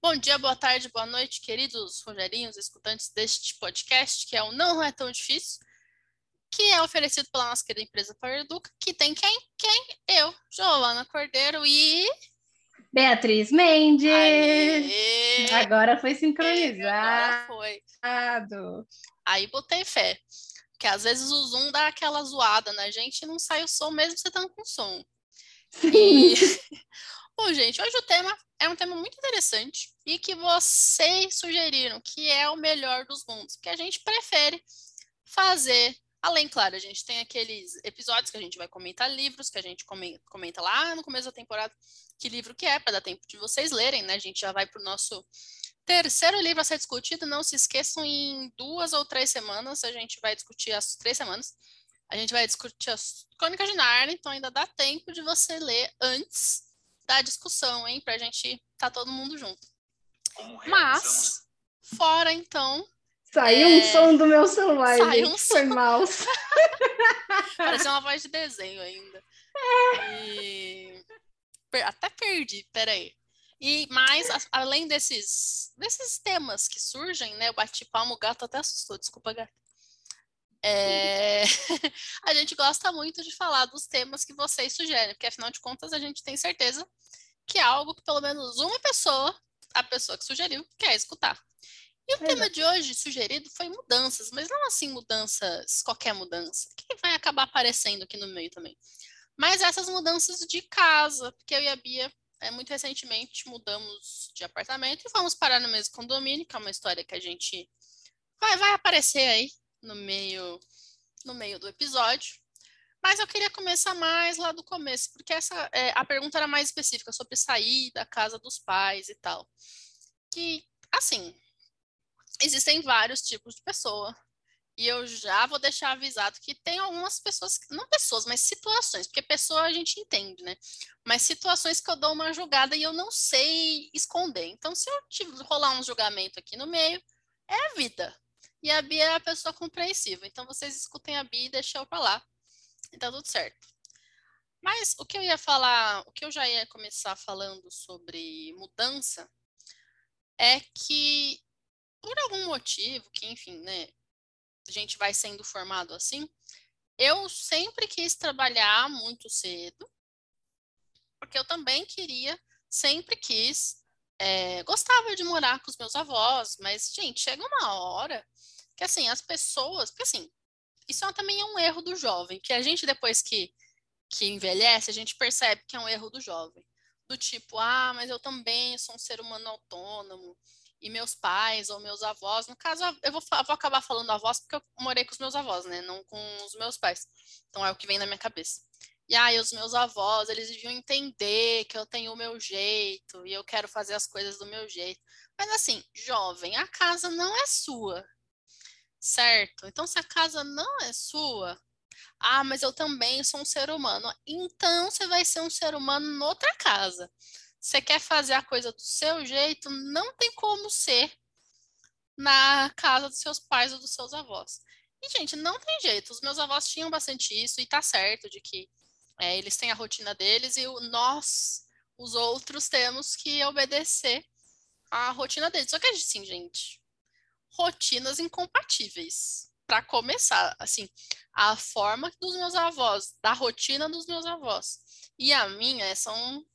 Bom dia, boa tarde, boa noite, queridos Rogerinhos, escutantes deste podcast, que é o Não É Tão Difícil, que é oferecido pela nossa querida empresa Power Educa, que tem quem? Quem? Eu, Giovana Cordeiro e... Beatriz Mendes! Aê! Agora foi sincronizado. Agora foi. Aí botei fé. Porque às vezes o Zoom dá aquela zoada na gente e não sai o som mesmo você estando com som. E... Bom, gente, hoje o tema é um tema muito interessante e que vocês sugeriram que é o melhor dos mundos, porque a gente prefere fazer Além, claro, a gente tem aqueles episódios que a gente vai comentar livros, que a gente comenta lá no começo da temporada que livro que é, para dar tempo de vocês lerem, né? A gente já vai para o nosso terceiro livro a ser discutido. Não se esqueçam, em duas ou três semanas, a gente vai discutir as três semanas. A gente vai discutir as Crônicas de Narnia, então ainda dá tempo de você ler antes da discussão, hein? Para a gente estar tá todo mundo junto. Mas, fora então, Saiu é... um som do meu celular, Saiu gente, um foi som... mouse. Parece uma voz de desenho ainda. É. E... Até perdi, peraí. E mais, além desses, desses temas que surgem, né? Eu bati palmo, o gato até assustou, desculpa, gato. É... a gente gosta muito de falar dos temas que vocês sugerem, porque afinal de contas a gente tem certeza que é algo que pelo menos uma pessoa, a pessoa que sugeriu, quer escutar. E o tema de hoje sugerido foi mudanças, mas não assim mudanças, qualquer mudança, que vai acabar aparecendo aqui no meio também. Mas essas mudanças de casa, porque eu e a Bia, é, muito recentemente, mudamos de apartamento e fomos parar no mesmo condomínio, que é uma história que a gente vai, vai aparecer aí no meio, no meio do episódio. Mas eu queria começar mais lá do começo, porque essa é, a pergunta era mais específica sobre sair da casa dos pais e tal. Que, assim, existem vários tipos de pessoa. E eu já vou deixar avisado que tem algumas pessoas, não pessoas, mas situações, porque pessoa a gente entende, né? Mas situações que eu dou uma julgada e eu não sei esconder. Então, se eu rolar um julgamento aqui no meio, é a vida. E a Bia é a pessoa compreensiva. Então, vocês escutem a Bia e deixem eu pra lá. Tá tudo certo. Mas o que eu ia falar, o que eu já ia começar falando sobre mudança é que por algum motivo, que enfim, né, a gente vai sendo formado assim, eu sempre quis trabalhar muito cedo, porque eu também queria, sempre quis, é, gostava de morar com os meus avós, mas, gente, chega uma hora que, assim, as pessoas, porque, assim, isso é também é um erro do jovem, que a gente, depois que, que envelhece, a gente percebe que é um erro do jovem. Do tipo, ah, mas eu também sou um ser humano autônomo, e meus pais ou meus avós, no caso, eu vou, vou, acabar falando avós porque eu morei com os meus avós, né? Não com os meus pais. Então é o que vem na minha cabeça. E aí, os meus avós, eles deviam entender que eu tenho o meu jeito e eu quero fazer as coisas do meu jeito. Mas assim, jovem, a casa não é sua, certo? Então, se a casa não é sua, ah, mas eu também sou um ser humano. Então, você vai ser um ser humano noutra casa você quer fazer a coisa do seu jeito, não tem como ser na casa dos seus pais ou dos seus avós. E, gente, não tem jeito. Os meus avós tinham bastante isso, e tá certo de que é, eles têm a rotina deles e o, nós, os outros, temos que obedecer à rotina deles. Só que, assim, gente, rotinas incompatíveis. Para começar, assim, a forma dos meus avós, da rotina dos meus avós e a minha são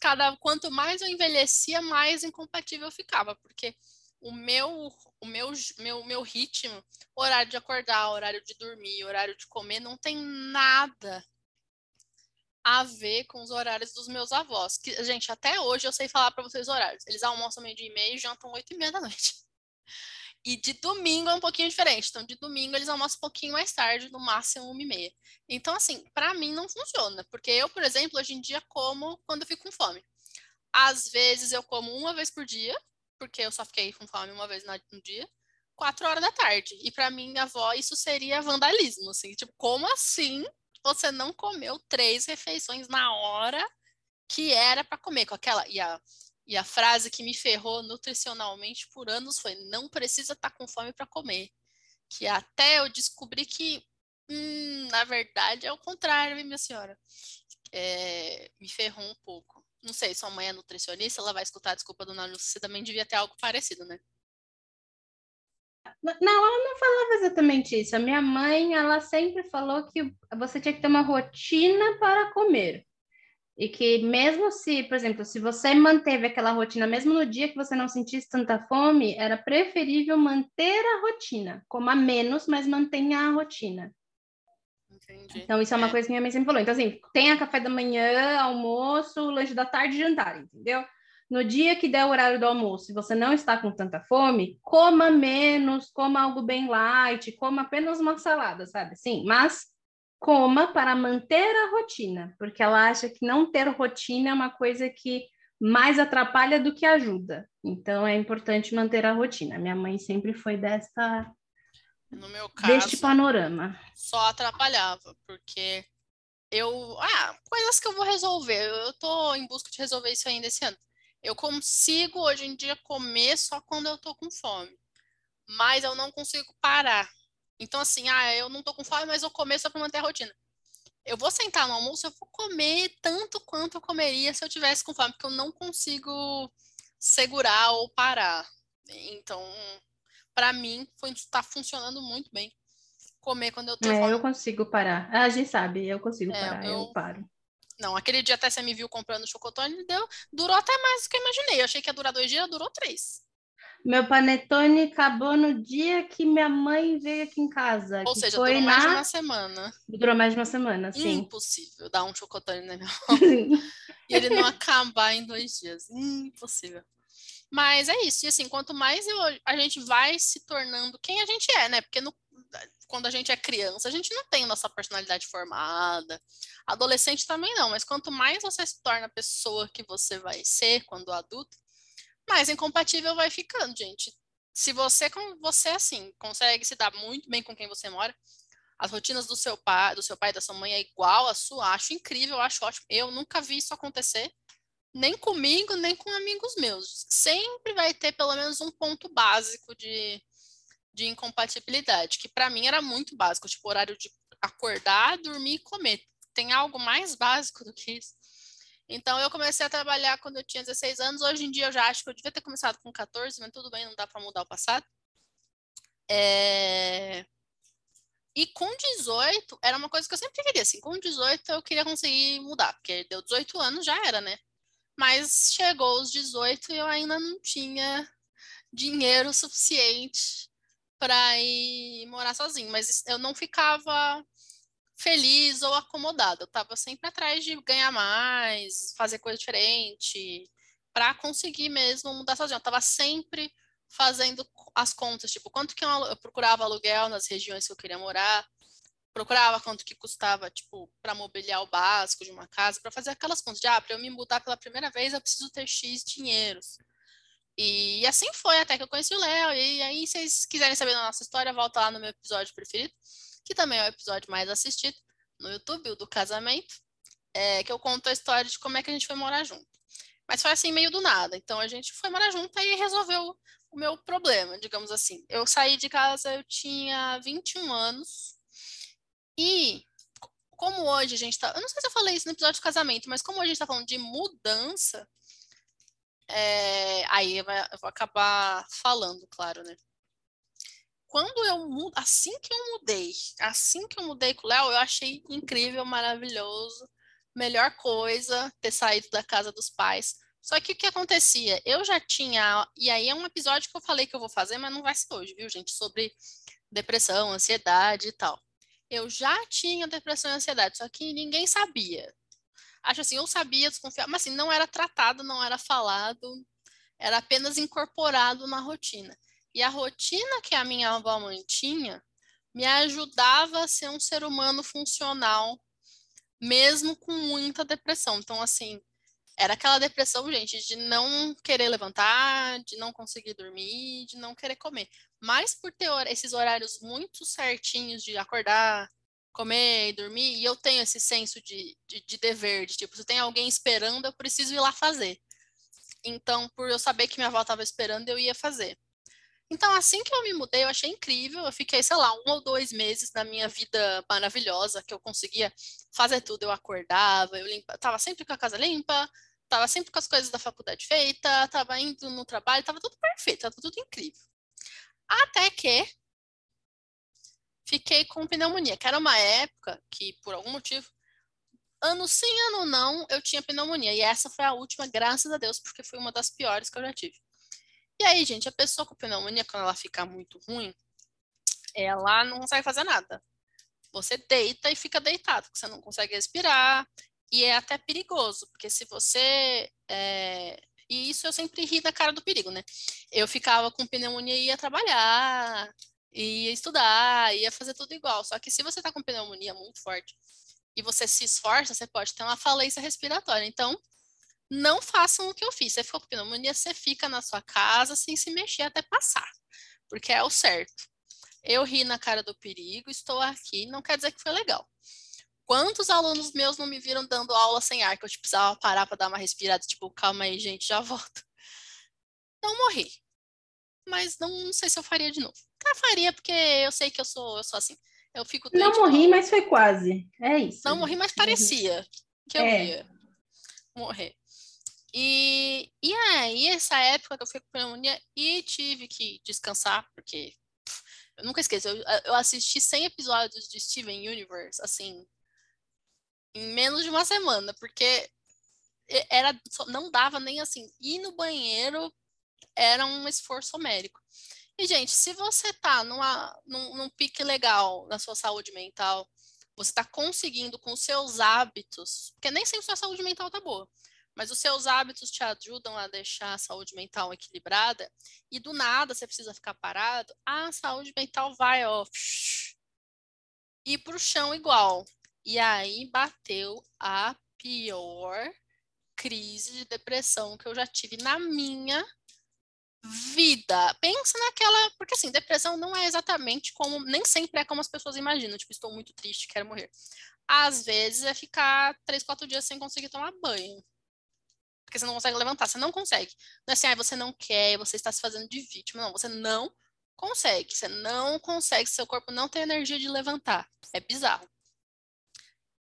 cada quanto mais eu envelhecia, mais incompatível eu ficava, porque o meu o meu, meu, meu ritmo, horário de acordar, horário de dormir, horário de comer, não tem nada a ver com os horários dos meus avós. Que, gente, até hoje eu sei falar para vocês horários. Eles almoçam meio-dia e meio e jantam oito e meia da noite. E de domingo é um pouquinho diferente. Então, de domingo eles almoçam um pouquinho mais tarde, no máximo uma e meia. Então, assim, para mim não funciona. Porque eu, por exemplo, hoje em dia como quando eu fico com fome. Às vezes eu como uma vez por dia, porque eu só fiquei com fome uma vez no dia, quatro horas da tarde. E para minha avó isso seria vandalismo, assim. Tipo, como assim você não comeu três refeições na hora que era para comer? Com aquela... E a e a frase que me ferrou nutricionalmente por anos foi: não precisa estar tá com fome para comer. Que até eu descobri que, hum, na verdade, é o contrário, minha senhora. É, me ferrou um pouco. Não sei, sua mãe é nutricionista, ela vai escutar a desculpa do Nalu, você também devia ter algo parecido, né? Não, ela não falava exatamente isso. A minha mãe, ela sempre falou que você tinha que ter uma rotina para comer. E que mesmo se, por exemplo, se você manteve aquela rotina, mesmo no dia que você não sentisse tanta fome, era preferível manter a rotina. Coma menos, mas mantenha a rotina. Entendi. Então, isso é uma é. coisa que minha mãe sempre falou. Então, assim, tenha café da manhã, almoço, lanche da tarde e jantar, entendeu? No dia que der o horário do almoço, se você não está com tanta fome, coma menos, coma algo bem light, coma apenas uma salada, sabe? Sim, mas coma para manter a rotina, porque ela acha que não ter rotina é uma coisa que mais atrapalha do que ajuda. Então é importante manter a rotina. Minha mãe sempre foi desta no meu caso deste panorama. Só atrapalhava, porque eu, ah, coisas que eu vou resolver. Eu tô em busca de resolver isso ainda esse ano. Eu consigo hoje em dia comer só quando eu tô com fome. Mas eu não consigo parar. Então, assim, ah, eu não tô com fome, mas eu comer só para manter a rotina. Eu vou sentar no almoço, eu vou comer tanto quanto eu comeria se eu tivesse com fome, porque eu não consigo segurar ou parar. Então, para mim, foi está funcionando muito bem comer quando eu tô é, fome. Eu consigo parar. Ah, a gente sabe, eu consigo é, parar, eu... eu paro. Não, aquele dia até você me viu comprando chocotone, deu, durou até mais do que eu imaginei. Eu achei que ia durar dois dias, durou três. Meu panetone acabou no dia que minha mãe veio aqui em casa. Ou seja, durou mais de uma semana. Durou mais de uma semana, sim. Impossível dar um chocotone na minha mão. e ele não acabar em dois dias. Impossível. Mas é isso. E assim, quanto mais eu, a gente vai se tornando quem a gente é, né? Porque no, quando a gente é criança, a gente não tem nossa personalidade formada. Adolescente também não, mas quanto mais você se torna a pessoa que você vai ser quando adulto, mais incompatível vai ficando, gente. Se você, como você assim, consegue se dar muito bem com quem você mora, as rotinas do seu pai, do seu pai e da sua mãe é igual à sua, acho incrível, acho ótimo. Eu nunca vi isso acontecer, nem comigo, nem com amigos meus. Sempre vai ter pelo menos um ponto básico de, de incompatibilidade, que para mim era muito básico, tipo horário de acordar, dormir e comer. Tem algo mais básico do que isso? Então, eu comecei a trabalhar quando eu tinha 16 anos. Hoje em dia, eu já acho que eu devia ter começado com 14, mas tudo bem, não dá para mudar o passado. É... E com 18, era uma coisa que eu sempre queria, assim, com 18 eu queria conseguir mudar, porque deu 18 anos, já era, né? Mas chegou os 18 e eu ainda não tinha dinheiro suficiente para ir morar sozinho, mas eu não ficava feliz ou acomodada. Eu estava sempre atrás de ganhar mais, fazer coisa diferente, para conseguir mesmo mudar sozinha. Eu estava sempre fazendo as contas, tipo, quanto que eu, eu, procurava aluguel nas regiões que eu queria morar, procurava quanto que custava, tipo, para mobiliar o básico de uma casa, para fazer aquelas contas de, ah, para eu me mudar pela primeira vez, eu preciso ter X dinheiros. E assim foi até que eu conheci o Léo. E aí, se vocês quiserem saber da nossa história, volta lá no meu episódio preferido que também é o episódio mais assistido no YouTube, o do casamento, é, que eu conto a história de como é que a gente foi morar junto. Mas foi assim, meio do nada. Então a gente foi morar junto e resolveu o meu problema, digamos assim. Eu saí de casa, eu tinha 21 anos. E como hoje a gente tá. Eu não sei se eu falei isso no episódio do casamento, mas como hoje a gente tá falando de mudança, é, aí eu vou acabar falando, claro, né? quando eu mudo, assim que eu mudei, assim que eu mudei com o Léo, eu achei incrível, maravilhoso, melhor coisa ter saído da casa dos pais. Só que o que acontecia? Eu já tinha, e aí é um episódio que eu falei que eu vou fazer, mas não vai ser hoje, viu, gente? Sobre depressão, ansiedade e tal. Eu já tinha depressão e ansiedade, só que ninguém sabia. Acho assim, eu sabia, desconfiar, mas assim, não era tratado, não era falado, era apenas incorporado na rotina. E a rotina que a minha avó mantinha me ajudava a ser um ser humano funcional, mesmo com muita depressão. Então, assim, era aquela depressão, gente, de não querer levantar, de não conseguir dormir, de não querer comer. Mas por ter esses horários muito certinhos de acordar, comer e dormir, e eu tenho esse senso de, de, de dever, de tipo, se tem alguém esperando, eu preciso ir lá fazer. Então, por eu saber que minha avó estava esperando, eu ia fazer. Então, assim que eu me mudei, eu achei incrível. Eu fiquei, sei lá, um ou dois meses na minha vida maravilhosa, que eu conseguia fazer tudo. Eu acordava, eu limpa, tava sempre com a casa limpa, tava sempre com as coisas da faculdade feita, tava indo no trabalho, tava tudo perfeito, tava tudo incrível. Até que fiquei com pneumonia, que era uma época que, por algum motivo, ano sim, ano não, eu tinha pneumonia. E essa foi a última, graças a Deus, porque foi uma das piores que eu já tive. E aí, gente, a pessoa com pneumonia, quando ela fica muito ruim, ela não consegue fazer nada. Você deita e fica deitado, porque você não consegue respirar. E é até perigoso, porque se você. É... E isso eu sempre ri da cara do perigo, né? Eu ficava com pneumonia e ia trabalhar, ia estudar, ia fazer tudo igual. Só que se você tá com pneumonia muito forte e você se esforça, você pode ter uma falência respiratória. Então, não façam o que eu fiz. Você ficou com pneumonia, você fica na sua casa sem se mexer até passar, porque é o certo. Eu ri na cara do perigo, estou aqui, não quer dizer que foi legal. Quantos alunos meus não me viram dando aula sem ar, que eu tipo, precisava parar para dar uma respirada, tipo, calma aí, gente, já volto. Não morri. Mas não, não sei se eu faria de novo. Eu faria porque eu sei que eu sou, eu sou assim. Eu fico Não morri, mas foi quase. É isso. Não morri, mas parecia que eu é. ia morrer. E, e aí, essa época que eu fiquei com pneumonia e tive que descansar, porque eu nunca esqueço, eu, eu assisti 100 episódios de Steven Universe, assim, em menos de uma semana, porque era não dava nem assim, ir no banheiro era um esforço homérico. E, gente, se você tá numa, num, num pique legal na sua saúde mental, você está conseguindo com seus hábitos, porque nem sempre sua saúde mental tá boa, mas os seus hábitos te ajudam a deixar a saúde mental equilibrada e do nada você precisa ficar parado, a saúde mental vai ó, ir para o chão igual. E aí bateu a pior crise de depressão que eu já tive na minha vida. Pensa naquela, porque assim, depressão não é exatamente como, nem sempre é como as pessoas imaginam, tipo, estou muito triste, quero morrer. Às vezes é ficar três, quatro dias sem conseguir tomar banho porque você não consegue levantar, você não consegue. Não é assim, ah, você não quer, você está se fazendo de vítima. Não, você não consegue, você não consegue, seu corpo não tem energia de levantar. É bizarro.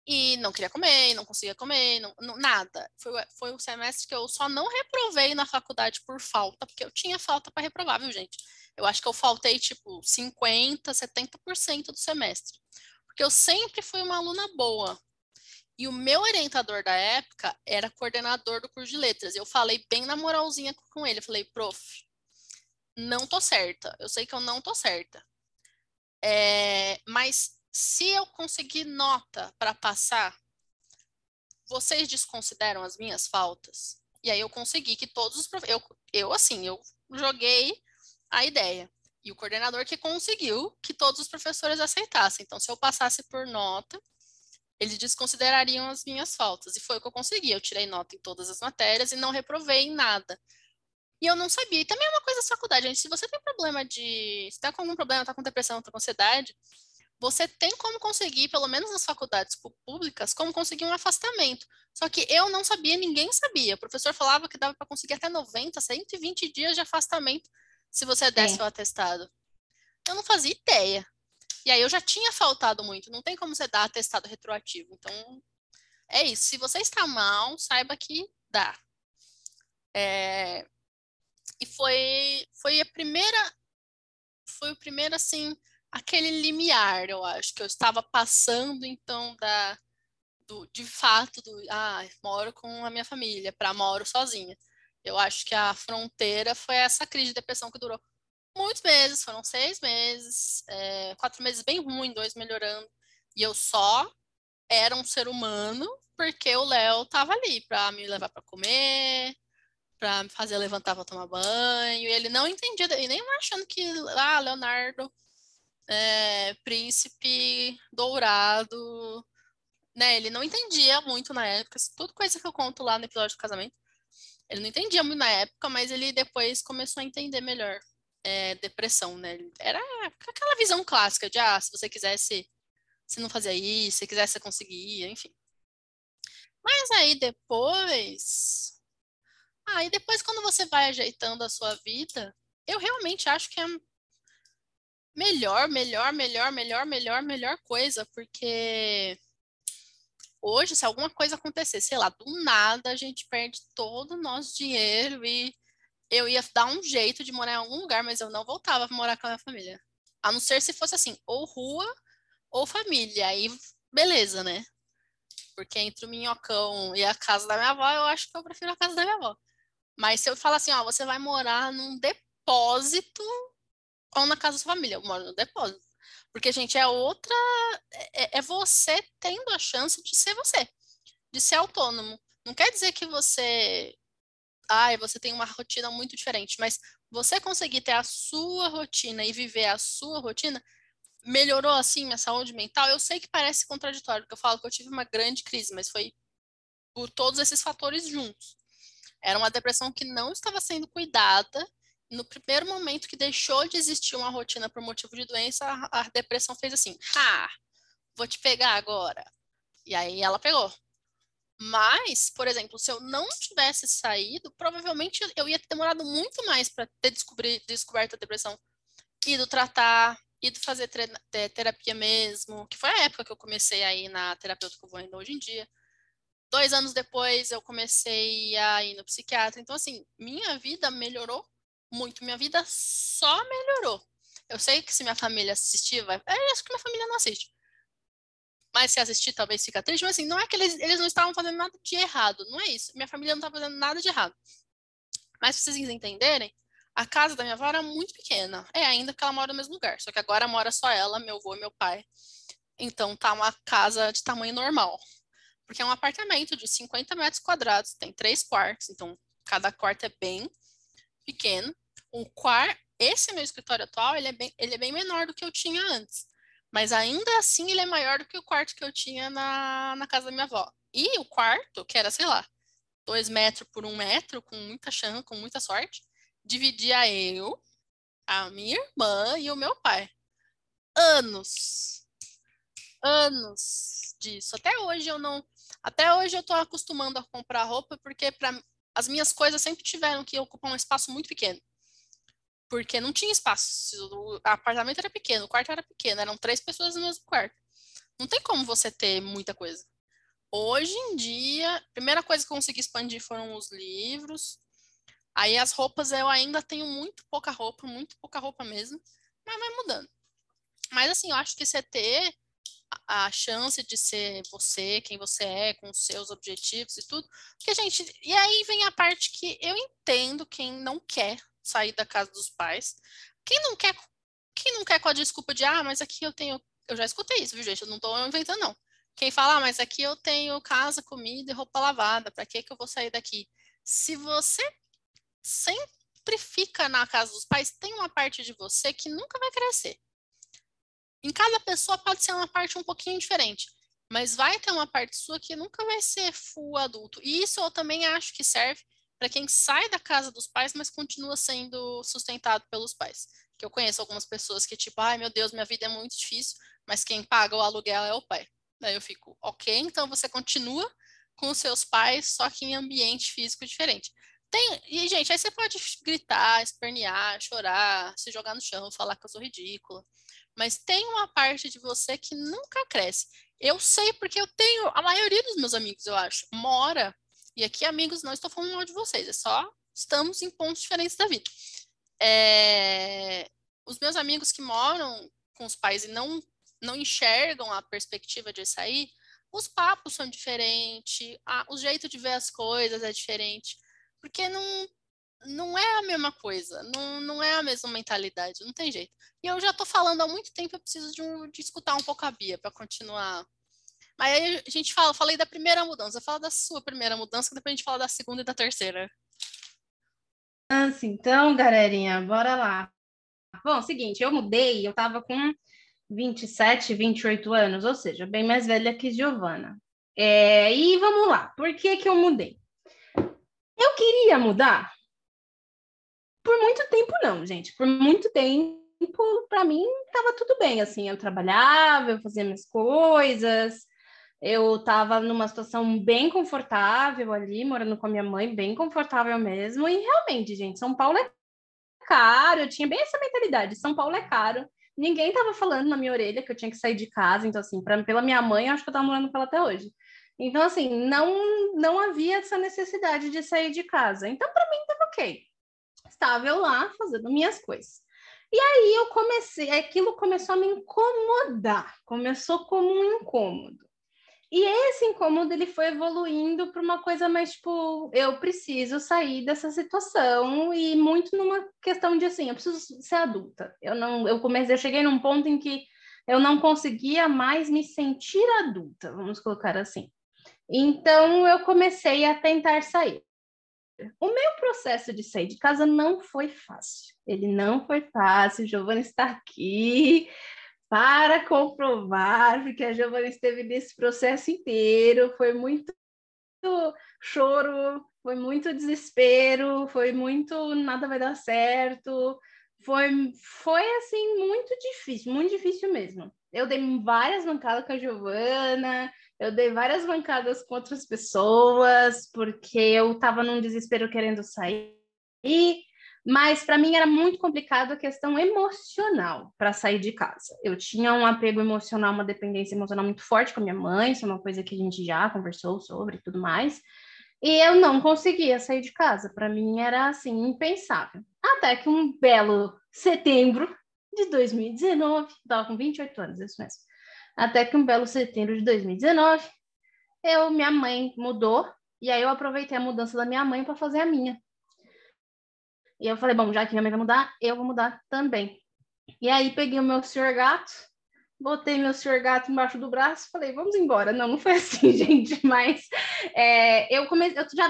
E não queria comer, não conseguia comer, não, não, nada. Foi, foi um semestre que eu só não reprovei na faculdade por falta, porque eu tinha falta para reprovar, viu, gente? Eu acho que eu faltei, tipo, 50%, 70% do semestre. Porque eu sempre fui uma aluna boa. E o meu orientador da época era coordenador do curso de letras. Eu falei bem na moralzinha com ele. Eu falei, prof, não tô certa. Eu sei que eu não tô certa. É, mas se eu conseguir nota para passar, vocês desconsideram as minhas faltas? E aí eu consegui que todos os prof... eu, eu assim, eu joguei a ideia. E o coordenador que conseguiu que todos os professores aceitassem. Então, se eu passasse por nota, eles desconsiderariam as minhas faltas. E foi o que eu consegui. Eu tirei nota em todas as matérias e não reprovei em nada. E eu não sabia. E também é uma coisa da faculdade, gente. Se você tem problema de. Se está com algum problema, está com depressão, está com ansiedade, você tem como conseguir, pelo menos nas faculdades públicas, como conseguir um afastamento. Só que eu não sabia, ninguém sabia. O professor falava que dava para conseguir até 90, 120 dias de afastamento se você desse é. o atestado. Eu não fazia ideia. E aí eu já tinha faltado muito, não tem como você dar atestado retroativo. Então, é isso. Se você está mal, saiba que dá. É... E foi, foi a primeira, foi o primeiro, assim, aquele limiar, eu acho, que eu estava passando, então, da, do, de fato, do, ah, moro com a minha família, para moro sozinha. Eu acho que a fronteira foi essa crise de depressão que durou muitos meses, foram seis meses, é, quatro meses bem ruim, dois melhorando. E eu só era um ser humano porque o Léo tava ali para me levar para comer, para me fazer levantar para tomar banho. E ele não entendia, e nem achando que, ah, Leonardo, é, príncipe dourado, né? Ele não entendia muito na época, tudo coisa que eu conto lá no episódio do casamento. Ele não entendia muito na época, mas ele depois começou a entender melhor é, depressão, né? Era aquela visão clássica de, ah, se você quisesse, você não fazia isso, se quisesse, você conseguia, enfim. Mas aí depois. Aí depois, quando você vai ajeitando a sua vida, eu realmente acho que é melhor, melhor, melhor, melhor, melhor, melhor coisa, porque Hoje, se alguma coisa acontecer, sei lá, do nada a gente perde todo o nosso dinheiro e eu ia dar um jeito de morar em algum lugar, mas eu não voltava para morar com a minha família. A não ser se fosse assim, ou rua ou família. Aí, beleza, né? Porque entre o minhocão e a casa da minha avó, eu acho que eu prefiro a casa da minha avó. Mas se eu falar assim, ó, você vai morar num depósito ou na casa da sua família, eu moro no depósito. Porque, gente, é outra. É, é você tendo a chance de ser você, de ser autônomo. Não quer dizer que você ai, você tem uma rotina muito diferente, mas você conseguir ter a sua rotina e viver a sua rotina, melhorou assim minha saúde mental? Eu sei que parece contraditório, porque eu falo que eu tive uma grande crise, mas foi por todos esses fatores juntos. Era uma depressão que não estava sendo cuidada. No primeiro momento que deixou de existir uma rotina por motivo de doença, a, a depressão fez assim: "Ah, vou te pegar agora". E aí ela pegou. Mas, por exemplo, se eu não tivesse saído, provavelmente eu ia ter demorado muito mais para ter descobri, descoberto a depressão, ido tratar, ido fazer terapia mesmo, que foi a época que eu comecei aí na terapeuta que eu vou ainda hoje em dia. Dois anos depois eu comecei a ir no psiquiatra. Então, assim, minha vida melhorou muito. Minha vida só melhorou. Eu sei que se minha família assistir, vai. É, acho que minha família não assiste mas se assistir talvez fica triste, mas assim, não é que eles, eles não estavam fazendo nada de errado, não é isso. Minha família não estava fazendo nada de errado. Mas pra vocês entenderem, a casa da minha avó era muito pequena. É ainda que ela mora no mesmo lugar, só que agora mora só ela, meu avô e meu pai. Então tá uma casa de tamanho normal. Porque é um apartamento de 50 metros quadrados, tem três quartos, então cada quarto é bem pequeno. Um quarto, esse meu escritório atual, ele é, bem, ele é bem menor do que eu tinha antes. Mas ainda assim ele é maior do que o quarto que eu tinha na, na casa da minha avó. E o quarto, que era, sei lá, dois metros por um metro, com muita chance, com muita sorte, dividia eu, a minha irmã e o meu pai. Anos. Anos disso. Até hoje eu não. Até hoje eu tô acostumando a comprar roupa, porque para as minhas coisas sempre tiveram que ocupar um espaço muito pequeno porque não tinha espaço. O apartamento era pequeno, o quarto era pequeno, eram três pessoas no mesmo quarto. Não tem como você ter muita coisa. Hoje em dia, a primeira coisa que eu consegui expandir foram os livros. Aí as roupas eu ainda tenho muito pouca roupa, muito pouca roupa mesmo, mas vai mudando. Mas assim, eu acho que você ter a chance de ser você, quem você é, com seus objetivos e tudo. Porque, gente, e aí vem a parte que eu entendo quem não quer sair da casa dos pais. Quem não quer, quem não quer com a desculpa de, ah, mas aqui eu tenho. Eu já escutei isso, viu, gente? Eu não estou inventando, não. Quem fala, ah, mas aqui eu tenho casa, comida e roupa lavada, para que, que eu vou sair daqui? Se você sempre fica na casa dos pais, tem uma parte de você que nunca vai crescer. Em cada pessoa pode ser uma parte um pouquinho diferente, mas vai ter uma parte sua que nunca vai ser full adulto. E isso eu também acho que serve para quem sai da casa dos pais, mas continua sendo sustentado pelos pais. Que eu conheço algumas pessoas que, tipo, ai meu Deus, minha vida é muito difícil, mas quem paga o aluguel é o pai. Daí eu fico, ok, então você continua com seus pais, só que em ambiente físico diferente. Tem, e, gente, aí você pode gritar, espernear, chorar, se jogar no chão, falar que eu sou ridícula. Mas tem uma parte de você que nunca cresce. Eu sei porque eu tenho, a maioria dos meus amigos, eu acho, mora e aqui, amigos, não estou falando mal de vocês, é só estamos em pontos diferentes da vida. É, os meus amigos que moram com os pais e não, não enxergam a perspectiva de sair, os papos são diferentes, a, o jeito de ver as coisas é diferente, porque não, não é a mesma coisa, não, não é a mesma mentalidade, não tem jeito. E eu já estou falando há muito tempo, eu preciso de, um, de escutar um pouco a Bia para continuar aí a gente fala, falei da primeira mudança, fala da sua primeira mudança, que depois a gente fala da segunda e da terceira. Então, galerinha, bora lá. Bom, seguinte, eu mudei, eu tava com 27, 28 anos, ou seja, bem mais velha que Giovana. É, e vamos lá, por que que eu mudei? Eu queria mudar? Por muito tempo não, gente. Por muito tempo, para mim, tava tudo bem, assim, eu trabalhava, eu fazia minhas coisas, eu estava numa situação bem confortável ali, morando com a minha mãe, bem confortável mesmo. E realmente, gente, São Paulo é caro. Eu tinha bem essa mentalidade: São Paulo é caro. Ninguém estava falando na minha orelha que eu tinha que sair de casa. Então, assim, pra, pela minha mãe, eu acho que eu estava morando com ela até hoje. Então, assim, não, não havia essa necessidade de sair de casa. Então, para mim, estava ok. Estava eu lá fazendo minhas coisas. E aí eu comecei, aquilo começou a me incomodar, começou como um incômodo. E esse incômodo ele foi evoluindo para uma coisa mais tipo, eu preciso sair dessa situação e muito numa questão de assim, eu preciso ser adulta. Eu não, eu comecei, eu cheguei num ponto em que eu não conseguia mais me sentir adulta, vamos colocar assim. Então eu comecei a tentar sair. O meu processo de sair de casa não foi fácil. Ele não foi fácil. Giovana está aqui para comprovar, porque a Giovana esteve nesse processo inteiro, foi muito choro, foi muito desespero, foi muito nada vai dar certo, foi, foi assim, muito difícil, muito difícil mesmo. Eu dei várias bancadas com a Giovana, eu dei várias bancadas com outras pessoas, porque eu estava num desespero querendo sair. Mas para mim era muito complicado a questão emocional para sair de casa. Eu tinha um apego emocional, uma dependência emocional muito forte com a minha mãe, isso é uma coisa que a gente já conversou sobre e tudo mais. E eu não conseguia sair de casa. Para mim era assim, impensável. Até que um belo setembro de 2019, estava com 28 anos, isso mesmo. Até que um belo setembro de 2019, eu, minha mãe mudou, e aí eu aproveitei a mudança da minha mãe para fazer a minha. E eu falei, bom, já que minha mãe vai mudar, eu vou mudar também. E aí peguei o meu senhor gato, botei meu senhor gato embaixo do braço, falei, vamos embora. Não, não foi assim, gente, mas é, eu comecei, eu já,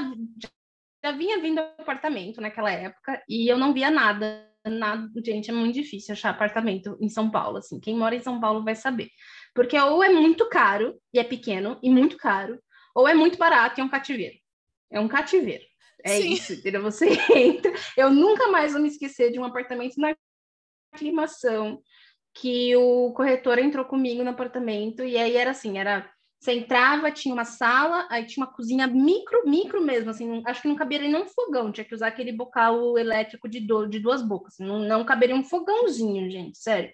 já vinha vindo apartamento naquela época e eu não via nada, nada, gente, é muito difícil achar apartamento em São Paulo, assim, quem mora em São Paulo vai saber. Porque ou é muito caro e é pequeno e muito caro, ou é muito barato e é um cativeiro. É um cativeiro. É Sim. isso, entendeu? Você entra. Eu nunca mais vou me esquecer de um apartamento na aclimação que o corretor entrou comigo no apartamento e aí era assim, era você entrava, tinha uma sala, aí tinha uma cozinha micro, micro mesmo, assim, acho que não caberia nem um fogão, tinha que usar aquele bocal elétrico de, do, de duas bocas, não, não caberia um fogãozinho, gente, sério.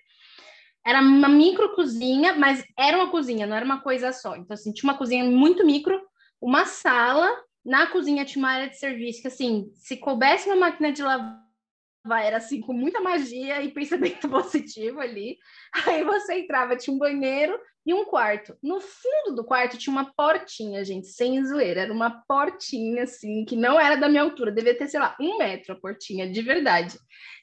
Era uma micro cozinha, mas era uma cozinha, não era uma coisa só. Então, assim, tinha uma cozinha muito micro, uma sala na cozinha tinha uma área de serviço que, assim, se coubesse uma máquina de lavar, era assim, com muita magia e pensamento positivo ali. Aí você entrava, tinha um banheiro e um quarto. No fundo do quarto tinha uma portinha, gente, sem zoeira. Era uma portinha, assim, que não era da minha altura, devia ter, sei lá, um metro a portinha, de verdade.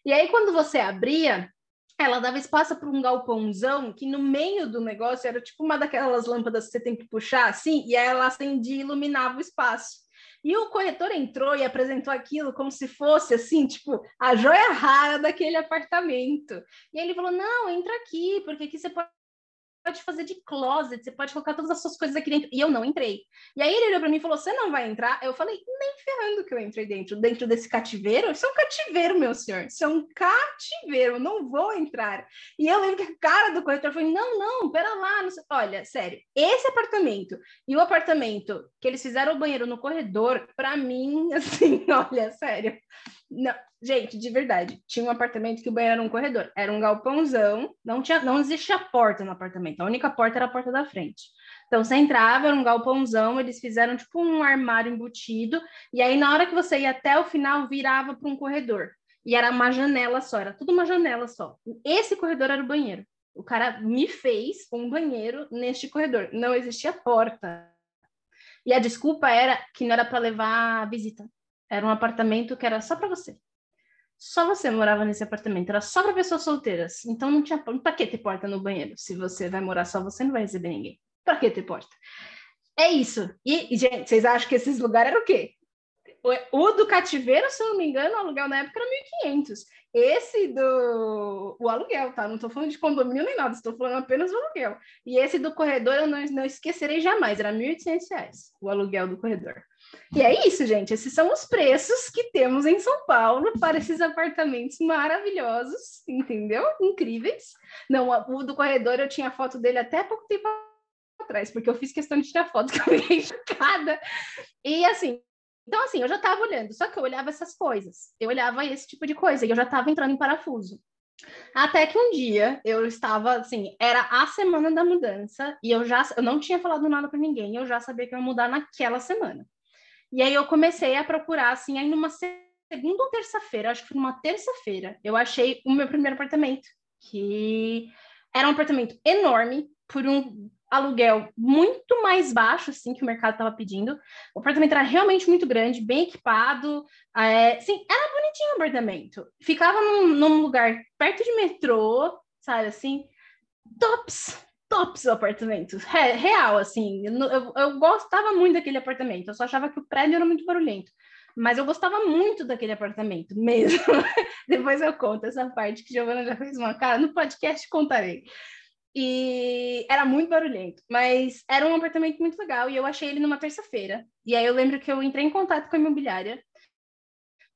E aí, quando você abria, ela dava espaço para um galpãozão que no meio do negócio era tipo uma daquelas lâmpadas que você tem que puxar assim, e aí ela acendia e iluminava o espaço. E o corretor entrou e apresentou aquilo como se fosse assim, tipo, a joia rara daquele apartamento. E ele falou: "Não, entra aqui, porque aqui você pode pode fazer de closet, você pode colocar todas as suas coisas aqui dentro. E eu não entrei. E aí ele olhou para mim e falou: Você não vai entrar? Eu falei: Nem ferrando que eu entrei dentro. Dentro desse cativeiro? Isso é um cativeiro, meu senhor. Isso é um cativeiro. Não vou entrar. E eu lembro que a cara do corretor foi: Não, não, pera lá. Não Olha, sério, esse apartamento e o apartamento que eles fizeram o banheiro no corredor, para mim, assim, olha, sério. Não, gente, de verdade, tinha um apartamento que o banheiro era um corredor, era um galpãozão, não tinha, não existia porta no apartamento, a única porta era a porta da frente. Então você entrava, era um galpãozão, eles fizeram tipo um armário embutido, e aí na hora que você ia até o final, virava para um corredor. E era uma janela só, era tudo uma janela só. Esse corredor era o banheiro. O cara me fez um banheiro neste corredor, não existia porta. E a desculpa era que não era para levar visita. Era um apartamento que era só para você. Só você morava nesse apartamento, era só para pessoas solteiras. Então não tinha para que ter porta no banheiro. Se você vai morar só, você não vai receber ninguém. Para que ter porta? É isso. E, gente, vocês acham que esses lugares eram o quê? O, do cativeiro, se eu não me engano, o aluguel na época era 1.500. Esse do o aluguel, tá? Não estou falando de condomínio nem nada, estou falando apenas do aluguel. E esse do corredor eu não, não esquecerei jamais, era R$ 1.800 o aluguel do corredor. E é isso, gente. Esses são os preços que temos em São Paulo para esses apartamentos maravilhosos, entendeu? Incríveis. Não, o do corredor eu tinha foto dele até pouco tempo atrás, porque eu fiz questão de tirar foto, que eu fiquei chocada. E assim, então, assim, eu já estava olhando, só que eu olhava essas coisas, eu olhava esse tipo de coisa, e eu já estava entrando em parafuso. Até que um dia eu estava assim, era a semana da mudança e eu já eu não tinha falado nada para ninguém, eu já sabia que eu ia mudar naquela semana. E aí eu comecei a procurar assim, aí numa segunda ou terça-feira, acho que foi numa terça-feira, eu achei o meu primeiro apartamento, que era um apartamento enorme por um aluguel muito mais baixo, assim, que o mercado estava pedindo. O apartamento era realmente muito grande, bem equipado. É, sim, era bonitinho o apartamento. Ficava num, num lugar perto de metrô, sabe, assim, tops, tops o apartamento. real, assim. Eu, eu, gostava muito daquele apartamento. Eu só achava que o prédio era muito barulhento. Mas eu gostava muito daquele apartamento, mesmo. Depois eu conto essa parte que Giovana já fez uma cara. No podcast contarei. E era muito barulhento, mas era um apartamento muito legal e eu achei ele numa terça-feira. E aí eu lembro que eu entrei em contato com a imobiliária,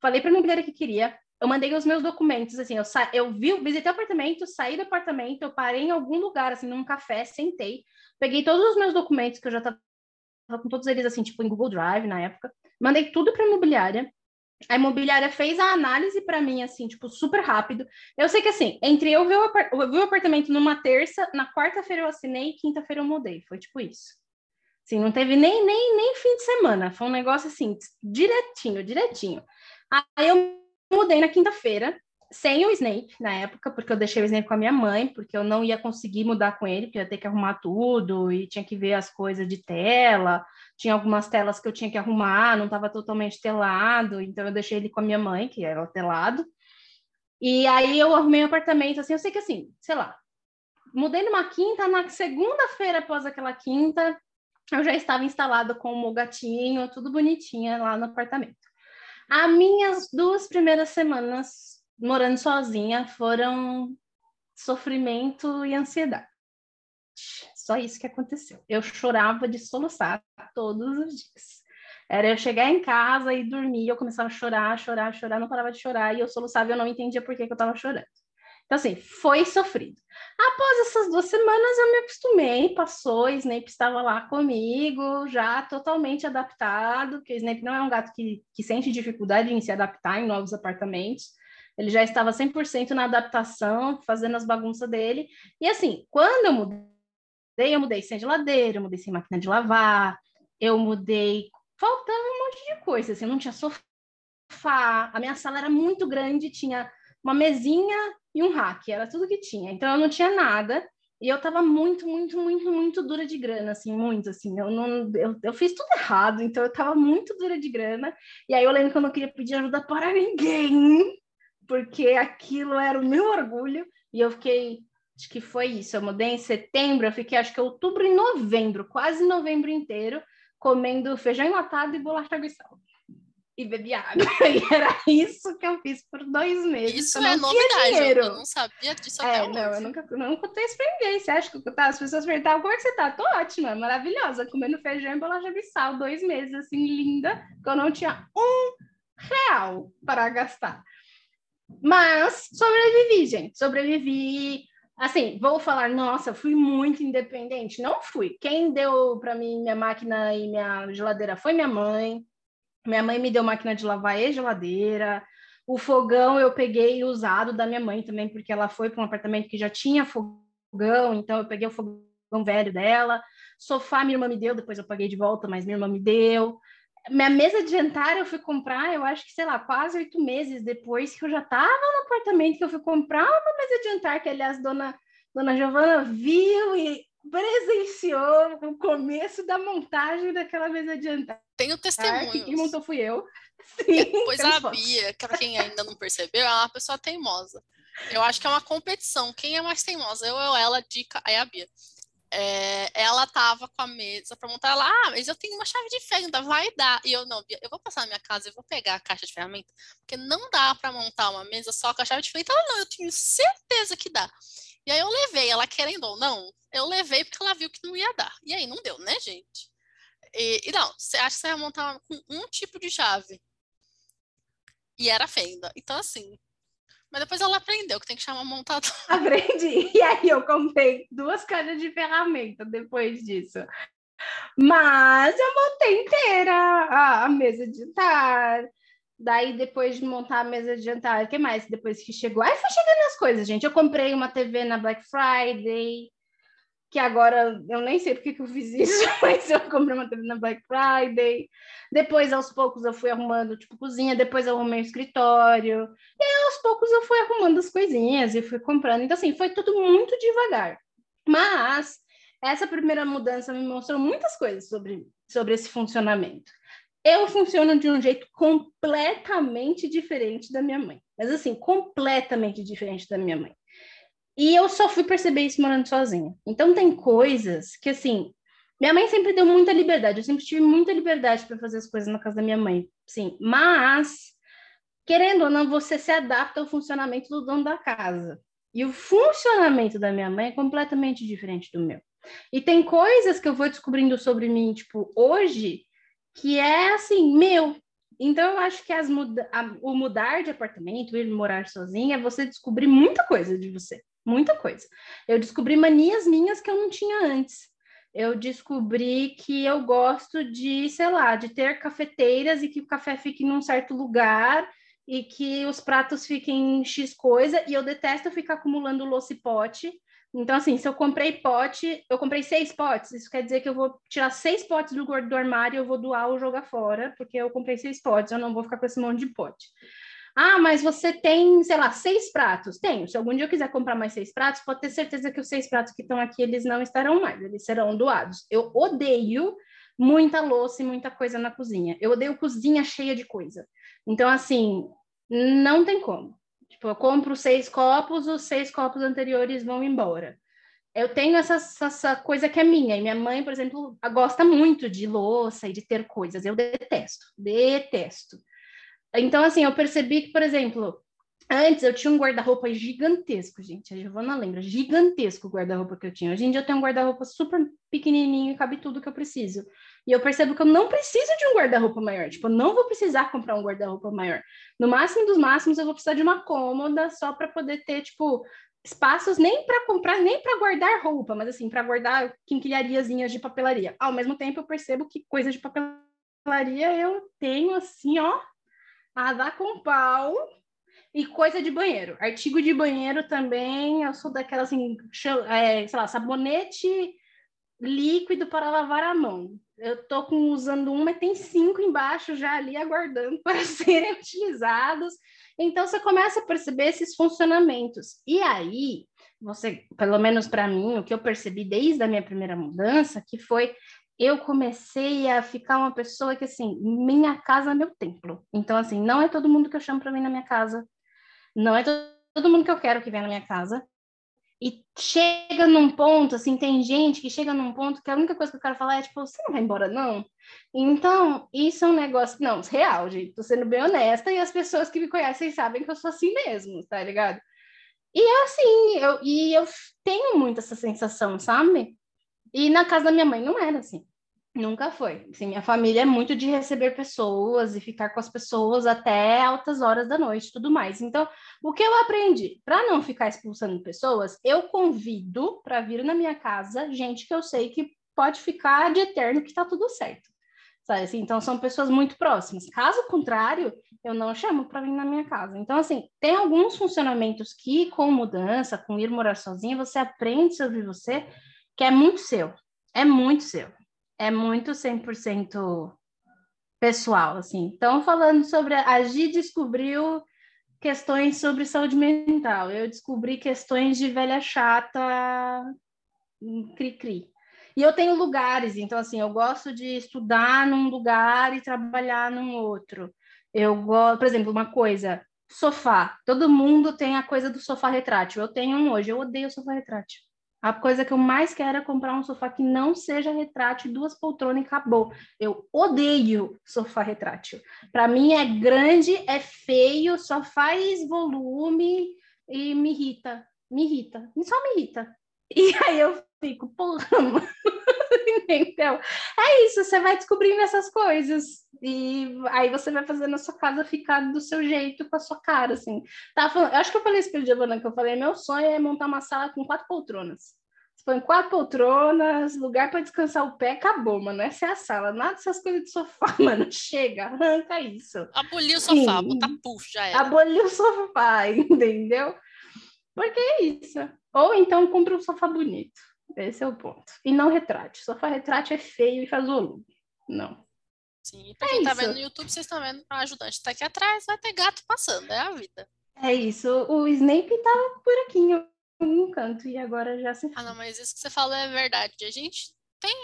falei para a imobiliária que queria, eu mandei os meus documentos, assim, eu, sa... eu vi, visitei o apartamento, saí do apartamento, eu parei em algum lugar, assim, num café, sentei, peguei todos os meus documentos, que eu já estava com todos eles, assim, tipo, em Google Drive na época, mandei tudo para a imobiliária, a imobiliária fez a análise para mim, assim, tipo, super rápido. Eu sei que, assim, entre eu ver o, eu vi o apartamento numa terça, na quarta-feira eu assinei, quinta-feira eu mudei. Foi tipo isso. Assim, não teve nem, nem, nem fim de semana. Foi um negócio, assim, direitinho, direitinho. Aí eu mudei na quinta-feira, sem o Snape na época, porque eu deixei o Snape com a minha mãe, porque eu não ia conseguir mudar com ele, porque eu ia ter que arrumar tudo e tinha que ver as coisas de tela tinha algumas telas que eu tinha que arrumar, não estava totalmente telado, então eu deixei ele com a minha mãe, que era telado. E aí eu arrumei um apartamento, assim, eu sei que assim, sei lá, mudei numa quinta, na segunda-feira após aquela quinta, eu já estava instalada com o meu gatinho, tudo bonitinha lá no apartamento. As minhas duas primeiras semanas morando sozinha foram sofrimento e ansiedade. Só isso que aconteceu. Eu chorava de soluçar todos os dias. Era eu chegar em casa e dormir, eu começava a chorar, chorar, chorar, não parava de chorar, e eu soluçava e eu não entendia por que, que eu estava chorando. Então, assim, foi sofrido. Após essas duas semanas, eu me acostumei, passou, o Snape estava lá comigo, já totalmente adaptado, porque o Snape não é um gato que, que sente dificuldade em se adaptar em novos apartamentos. Ele já estava 100% na adaptação, fazendo as bagunças dele. E, assim, quando eu mudei, eu mudei sem geladeira, eu mudei sem máquina de lavar, eu mudei. Faltava um monte de coisa, assim, não tinha sofá, a minha sala era muito grande, tinha uma mesinha e um rack, era tudo que tinha. Então eu não tinha nada. E eu tava muito, muito, muito, muito dura de grana, assim, muito, assim, eu não, eu, eu fiz tudo errado, então eu tava muito dura de grana, e aí eu lembro que eu não queria pedir ajuda para ninguém, porque aquilo era o meu orgulho, e eu fiquei Acho que foi isso. Eu mudei em setembro, eu fiquei acho que outubro e novembro, quase novembro inteiro, comendo feijão enlatado e bolacha água e bebi água. E era isso que eu fiz por dois meses. Isso é novidade, dinheiro. eu não sabia disso é, até não, hoje. eu nunca, nunca contei isso pra ninguém. Você acha que eu, tá, as pessoas perguntavam como é que você tá? Tô ótima, maravilhosa, comendo feijão e bolacha de sal, dois meses, assim, linda, que eu não tinha um real para gastar. Mas sobrevivi, gente. Sobrevivi Assim, vou falar, nossa, fui muito independente. Não fui. Quem deu para mim minha máquina e minha geladeira foi minha mãe. Minha mãe me deu máquina de lavar e geladeira. O fogão eu peguei usado da minha mãe também, porque ela foi para um apartamento que já tinha fogão, então eu peguei o fogão velho dela. Sofá minha irmã me deu, depois eu paguei de volta, mas minha irmã me deu. Minha mesa de jantar eu fui comprar, eu acho que, sei lá, quase oito meses depois que eu já estava no apartamento, que eu fui comprar uma mesa de jantar, que, aliás, dona, dona Giovana viu e presenciou o começo da montagem daquela mesa de jantar. Tenho testemunhos. quem montou fui eu. Sim, pois a Bia, para quem ainda não percebeu, é uma pessoa teimosa. Eu acho que é uma competição. Quem é mais teimosa? Eu ou ela? Dica é a Bia é, ela tava com a mesa para montar lá, ah, mas eu tenho uma chave de fenda, vai dar. E eu não, eu vou passar na minha casa e vou pegar a caixa de ferramenta, porque não dá para montar uma mesa só com a chave de fenda. Ela não, eu tenho certeza que dá. E aí eu levei, ela querendo ou não, eu levei porque ela viu que não ia dar. E aí não deu, né, gente? E, e não, você acha que você vai montar com um tipo de chave? E era fenda. Então, assim, mas depois ela aprendeu que tem que chamar montador. Aprendi. E aí eu comprei duas caixas de ferramenta depois disso. Mas eu montei inteira a, a mesa de estar. Daí, depois de montar a mesa de jantar, o que mais? Depois que chegou. Aí foi chegando as coisas, gente. Eu comprei uma TV na Black Friday, que agora eu nem sei porque que eu fiz isso, mas eu comprei uma TV na Black Friday. Depois, aos poucos, eu fui arrumando, tipo, cozinha. Depois, eu arrumei o escritório. E aí, aos poucos, eu fui arrumando as coisinhas e fui comprando. Então, assim, foi tudo muito devagar. Mas essa primeira mudança me mostrou muitas coisas sobre, sobre esse funcionamento. Eu funciono de um jeito completamente diferente da minha mãe. Mas, assim, completamente diferente da minha mãe. E eu só fui perceber isso morando sozinha. Então, tem coisas que, assim, minha mãe sempre deu muita liberdade. Eu sempre tive muita liberdade para fazer as coisas na casa da minha mãe. Sim, mas, querendo ou não, você se adapta ao funcionamento do dono da casa. E o funcionamento da minha mãe é completamente diferente do meu. E tem coisas que eu vou descobrindo sobre mim, tipo, hoje, que é assim, meu. Então, eu acho que as muda a, o mudar de apartamento, ir morar sozinha, é você descobrir muita coisa de você. Muita coisa. Eu descobri manias minhas que eu não tinha antes. Eu descobri que eu gosto de, sei lá, de ter cafeteiras e que o café fique num certo lugar e que os pratos fiquem X coisa, e eu detesto ficar acumulando louça e pote. Então, assim, se eu comprei pote, eu comprei seis potes, isso quer dizer que eu vou tirar seis potes do, do armário, eu vou doar ou jogar fora, porque eu comprei seis potes, eu não vou ficar com esse monte de pote. Ah, mas você tem, sei lá, seis pratos. Tenho. Se algum dia eu quiser comprar mais seis pratos, pode ter certeza que os seis pratos que estão aqui, eles não estarão mais, eles serão doados. Eu odeio muita louça e muita coisa na cozinha. Eu odeio cozinha cheia de coisa. Então, assim, não tem como. Tipo, eu compro seis copos, os seis copos anteriores vão embora. Eu tenho essa, essa coisa que é minha. E minha mãe, por exemplo, gosta muito de louça e de ter coisas. Eu detesto, detesto. Então, assim, eu percebi que, por exemplo, antes eu tinha um guarda-roupa gigantesco, gente. A Giovana lembra, gigantesco o guarda-roupa que eu tinha. Hoje em dia eu tenho um guarda-roupa super pequenininho e cabe tudo que eu preciso. E eu percebo que eu não preciso de um guarda-roupa maior. Tipo, eu não vou precisar comprar um guarda-roupa maior. No máximo dos máximos, eu vou precisar de uma cômoda só para poder ter, tipo, espaços nem para comprar, nem para guardar roupa, mas assim, para guardar quinquilhariazinhas de papelaria. Ao mesmo tempo, eu percebo que coisa de papelaria eu tenho assim, ó, a dar com pau. E coisa de banheiro. Artigo de banheiro também, eu sou daquela assim, é, sei lá, sabonete líquido para lavar a mão. Eu tô com, usando um, mas tem cinco embaixo já ali aguardando para serem utilizados. Então você começa a perceber esses funcionamentos. E aí, você, pelo menos para mim, o que eu percebi desde a minha primeira mudança, que foi eu comecei a ficar uma pessoa que assim, minha casa é meu templo. Então assim, não é todo mundo que eu chamo para vir na minha casa. Não é todo mundo que eu quero que venha na minha casa. E chega num ponto, assim, tem gente que chega num ponto que a única coisa que eu quero falar é, tipo, você não vai embora, não? Então, isso é um negócio, não, real, gente, tô sendo bem honesta, e as pessoas que me conhecem sabem que eu sou assim mesmo, tá ligado? E é assim, eu, e eu tenho muito essa sensação, sabe? E na casa da minha mãe não era assim. Nunca foi. Assim, minha família é muito de receber pessoas e ficar com as pessoas até altas horas da noite tudo mais. Então, o que eu aprendi? Para não ficar expulsando pessoas, eu convido para vir na minha casa gente que eu sei que pode ficar de eterno que está tudo certo. Sabe? Assim, então, são pessoas muito próximas. Caso contrário, eu não chamo para vir na minha casa. Então, assim, tem alguns funcionamentos que, com mudança, com ir morar sozinha, você aprende sobre você, que é muito seu. É muito seu é muito 100% pessoal, assim. Então, falando sobre... A Gi descobriu questões sobre saúde mental. Eu descobri questões de velha chata, cri-cri. E eu tenho lugares, então, assim, eu gosto de estudar num lugar e trabalhar num outro. Eu gosto, por exemplo, uma coisa, sofá. Todo mundo tem a coisa do sofá retrátil. Eu tenho um hoje, eu odeio sofá retrátil. A coisa que eu mais quero é comprar um sofá que não seja retrátil, duas poltronas e acabou. Eu odeio sofá retrátil. Para mim é grande, é feio, só faz volume e me irrita. Me irrita. Só me irrita. E aí eu fico, porra, mano. Então, é isso, você vai descobrindo essas coisas. E aí você vai fazendo a sua casa ficar do seu jeito, com a sua cara, assim. Tava falando, eu acho que eu falei isso pra Giovana, que eu falei, meu sonho é montar uma sala com quatro poltronas. põe quatro poltronas, lugar para descansar o pé, acabou, mano. Essa é a sala. Nada dessas coisas de sofá, mano. Chega, arranca isso. Abolir o sofá, Sim. botar puff, já era. Abolir o sofá, entendeu? Porque é isso. Ou então compra um sofá bonito. Esse é o ponto. E não retrate. Sofá retrate é feio e faz volume. Não. Sim, e pra é quem tá isso. vendo no YouTube, vocês estão vendo a ajudante tá aqui atrás, vai ter gato passando, é a vida. É isso. O Snape tava por aqui em algum canto e agora já se. Ah, não, mas isso que você falou é verdade. A gente tem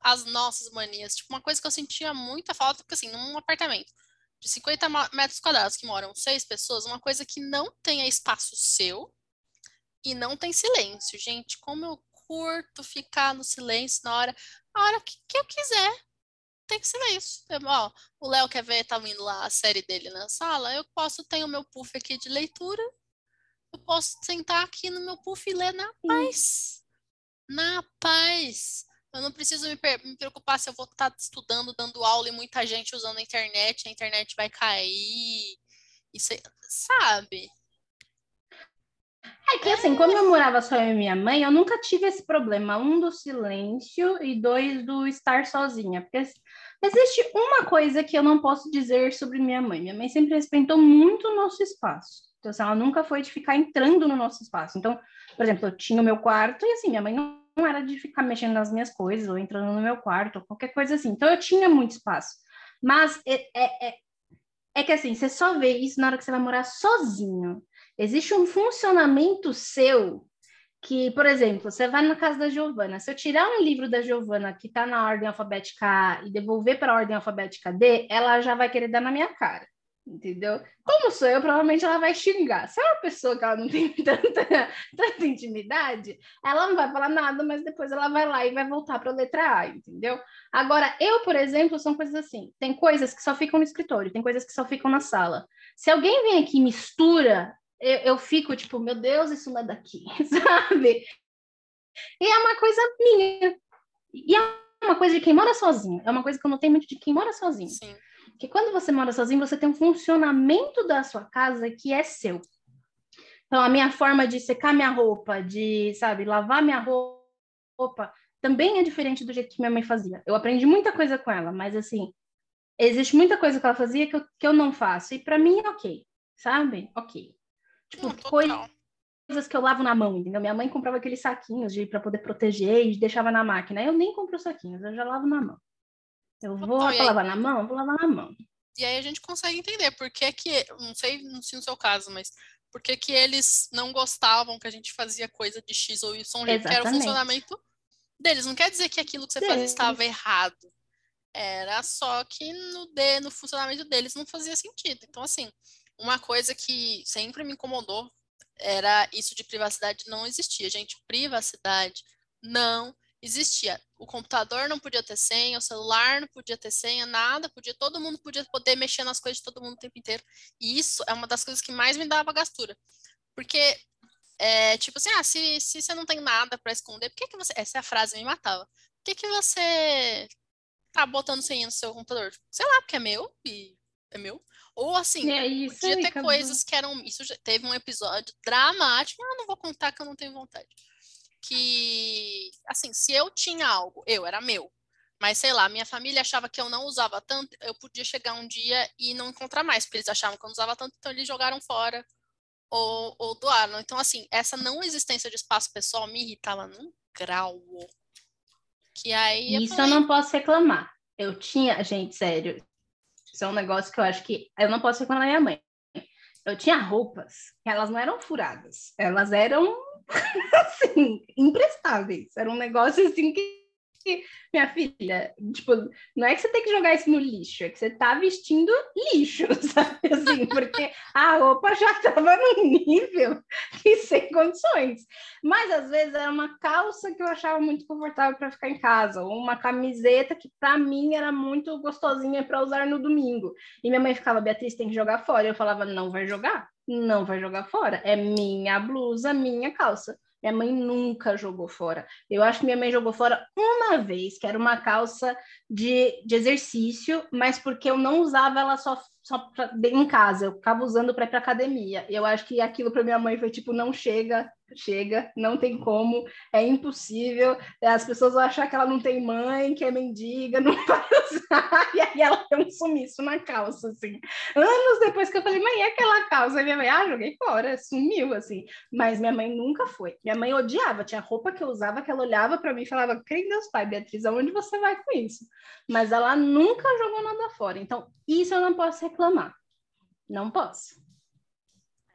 as nossas manias. Tipo, uma coisa que eu sentia muita falta, porque assim, num apartamento de 50 metros quadrados que moram seis pessoas, uma coisa que não tenha espaço seu e não tem silêncio. Gente, como eu curto ficar no silêncio na hora, a hora que, que eu quiser tem silêncio. Eu, ó, o Léo quer ver, tá vindo lá a série dele na sala, eu posso ter o meu puff aqui de leitura, eu posso sentar aqui no meu puff e ler na paz. Na paz. Eu não preciso me, me preocupar se eu vou estar tá estudando, dando aula e muita gente usando a internet, a internet vai cair. Isso, sabe? É que assim, como eu morava só eu e minha mãe, eu nunca tive esse problema. Um do silêncio e dois do estar sozinha. Porque existe uma coisa que eu não posso dizer sobre minha mãe. Minha mãe sempre respeitou muito o nosso espaço. Então, assim, ela nunca foi de ficar entrando no nosso espaço. Então, por exemplo, eu tinha o meu quarto e assim, minha mãe não, era de ficar mexendo nas minhas coisas ou entrando no meu quarto, ou qualquer coisa assim. Então, eu tinha muito espaço. Mas é, é, é, é que assim, você só vê isso na hora que você vai morar sozinho. Existe um funcionamento seu que, por exemplo, você vai na casa da Giovana. Se eu tirar um livro da Giovana que está na ordem alfabética A e devolver para a ordem alfabética D, ela já vai querer dar na minha cara. Entendeu? Como sou eu, provavelmente ela vai xingar. Se é uma pessoa que ela não tem tanta, tanta intimidade, ela não vai falar nada, mas depois ela vai lá e vai voltar para a letra A, entendeu? Agora, eu, por exemplo, são coisas assim: tem coisas que só ficam no escritório, tem coisas que só ficam na sala. Se alguém vem aqui e mistura eu, eu fico tipo, meu Deus, isso não é daqui, sabe? E é uma coisa minha. E é uma coisa de quem mora sozinho. É uma coisa que eu notei muito de quem mora sozinho. Sim. Que quando você mora sozinho, você tem um funcionamento da sua casa que é seu. Então, a minha forma de secar minha roupa, de, sabe, lavar minha roupa, também é diferente do jeito que minha mãe fazia. Eu aprendi muita coisa com ela, mas, assim, existe muita coisa que ela fazia que eu, que eu não faço. E para mim é ok, sabe? Ok. Tipo, coisas que eu lavo na mão, entendeu? Minha mãe comprava aqueles saquinhos de para poder proteger e deixava na máquina. Eu nem compro os saquinhos, eu já lavo na mão. Eu vou lavar na mão, vou lavar na mão. E aí a gente consegue entender por que que, não sei, não sei no seu caso, mas por que que eles não gostavam que a gente fazia coisa de X ou Y, que era o funcionamento deles. Não quer dizer que aquilo que você deles. fazia estava errado. Era só que no, de, no funcionamento deles não fazia sentido. Então, assim, uma coisa que sempre me incomodou era isso de privacidade não existia, gente. Privacidade não existia. O computador não podia ter senha, o celular não podia ter senha, nada podia, todo mundo podia poder mexer nas coisas de todo mundo o tempo inteiro. E isso é uma das coisas que mais me dava gastura. Porque, é, tipo assim, ah, se, se você não tem nada para esconder, por que, que você. Essa é a frase me matava. Por que, que você tá botando senha no seu computador? Sei lá, porque é meu e é meu. Ou assim, é isso podia aí, ter acabou. coisas que eram. Isso já teve um episódio dramático, mas eu não vou contar que eu não tenho vontade. Que, assim, se eu tinha algo, eu era meu, mas sei lá, minha família achava que eu não usava tanto, eu podia chegar um dia e não encontrar mais, porque eles achavam que eu não usava tanto, então eles jogaram fora ou, ou doaram. Então, assim, essa não existência de espaço pessoal me irritava num grau. Que aí. Isso eu, falei... eu não posso reclamar. Eu tinha, gente, sério, isso é um negócio que eu acho que eu não posso reclamar da minha mãe. Eu tinha roupas elas não eram furadas, elas eram assim, imprestáveis. Era um negócio assim que minha filha, tipo, não é que você tem que jogar isso no lixo, é que você tá vestindo lixo, sabe? Assim, porque a roupa já tava num nível que sem condições. Mas às vezes era uma calça que eu achava muito confortável para ficar em casa, ou uma camiseta que para mim era muito gostosinha para usar no domingo. E minha mãe ficava, Beatriz, tem que jogar fora. Eu falava, não vai jogar, não vai jogar fora. É minha blusa, minha calça. Minha mãe nunca jogou fora. Eu acho que minha mãe jogou fora uma vez, que era uma calça de, de exercício, mas porque eu não usava ela só, só pra, em casa, eu ficava usando para ir para academia. Eu acho que aquilo para minha mãe foi tipo, não chega, chega, não tem como, é impossível. As pessoas vão achar que ela não tem mãe, que é mendiga, não vai usar. E aí ela tem um sumiço na calça, assim. Anos depois que eu falei, mãe, é aquela calça? E minha mãe, ah, joguei fora, sumiu, assim. Mas minha mãe nunca foi. Minha mãe odiava, tinha roupa que eu usava que ela olhava para mim e falava, crê Deus Pai, Beatriz, aonde você vai com isso? Mas ela nunca jogou nada fora. Então, isso eu não posso reclamar. Não posso.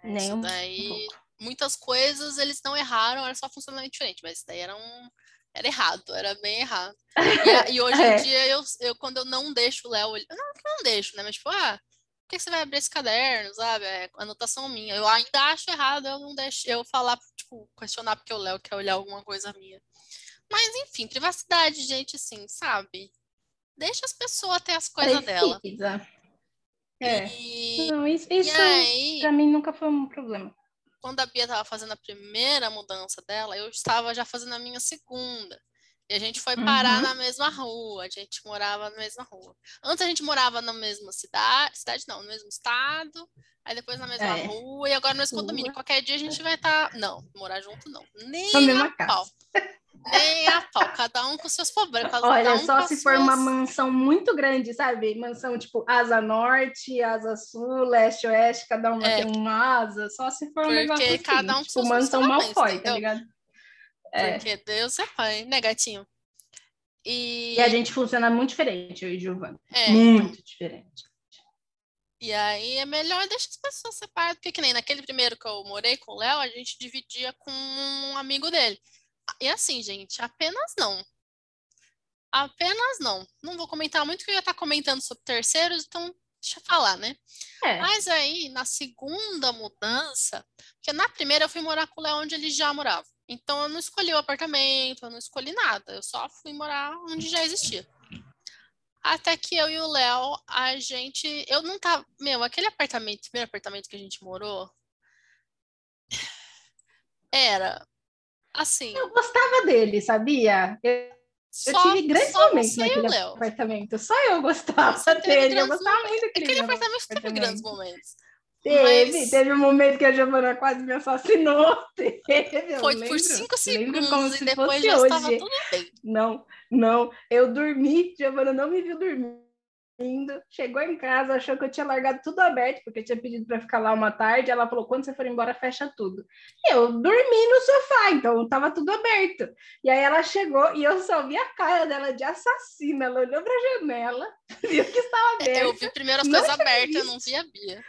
É, Nem um daí... pouco muitas coisas eles não erraram, era só funcionamento diferente, mas isso daí era um. Era errado, era bem errado. E, e hoje em é. dia, eu, eu, quando eu não deixo o Léo. Não, não deixo, né? Mas, tipo, ah, por que você vai abrir esse caderno, sabe? É anotação minha. Eu ainda acho errado, eu não deixo eu falar, tipo, questionar porque o Léo quer olhar alguma coisa minha. Mas, enfim, privacidade, gente, assim, sabe? Deixa as pessoas ter as coisas dela. É. E... Não, isso, isso aí... pra mim nunca foi um problema quando a Bia estava fazendo a primeira mudança dela, eu estava já fazendo a minha segunda. E a gente foi parar uhum. na mesma rua, a gente morava na mesma rua. Antes a gente morava na mesma cidade, cidade não, no mesmo estado, aí depois na mesma é. rua, e agora no mesmo condomínio. Qualquer dia a gente vai estar. Tá... Não, morar junto não. Nem a pau. Nem a pau, cada um com seus problemas. Olha, um só se for uma mansão muito grande, sabe? Mansão tipo asa norte, asa sul, leste, oeste, cada uma é. tem uma asa, só se for um Porque negócio assim, cada um com tipo seus mansão Malfoy, tá ligado? É. Porque Deus é pai, né, gatinho? E... e a gente funciona muito diferente, eu e Giovana. É. Muito diferente. E aí é melhor deixar as pessoas separadas, porque que nem naquele primeiro que eu morei com o Léo, a gente dividia com um amigo dele. E assim, gente, apenas não. Apenas não. Não vou comentar muito, porque eu ia estar comentando sobre terceiros, então deixa eu falar, né? É. Mas aí, na segunda mudança, porque na primeira eu fui morar com o Léo onde ele já morava. Então eu não escolhi o apartamento, eu não escolhi nada. Eu só fui morar onde já existia. Até que eu e o Léo, a gente. Eu não tava. Meu, aquele apartamento, primeiro apartamento que a gente morou. Era Assim. Eu gostava dele, sabia? Eu, só, eu tive grandes momentos naquele apartamento. Só eu gostava dele. Eu gostava muito daquele Aquele apartamento teve grandes momentos. Teve, mas... teve um momento que a Giovana quase me assassinou. Teve, Foi lembro, por cinco segundos como se e depois já hoje. estava tudo bem. Não, não. Eu dormi, Giovana não me viu dormir indo, chegou em casa, achou que eu tinha largado tudo aberto, porque eu tinha pedido para ficar lá uma tarde. Ela falou: quando você for embora, fecha tudo. E eu dormi no sofá, então estava tudo aberto. E aí ela chegou e eu só vi a cara dela de assassina. Ela olhou para a janela, viu que estava aberto. Eu vi primeiro as coisas abertas, eu não vi a Bia.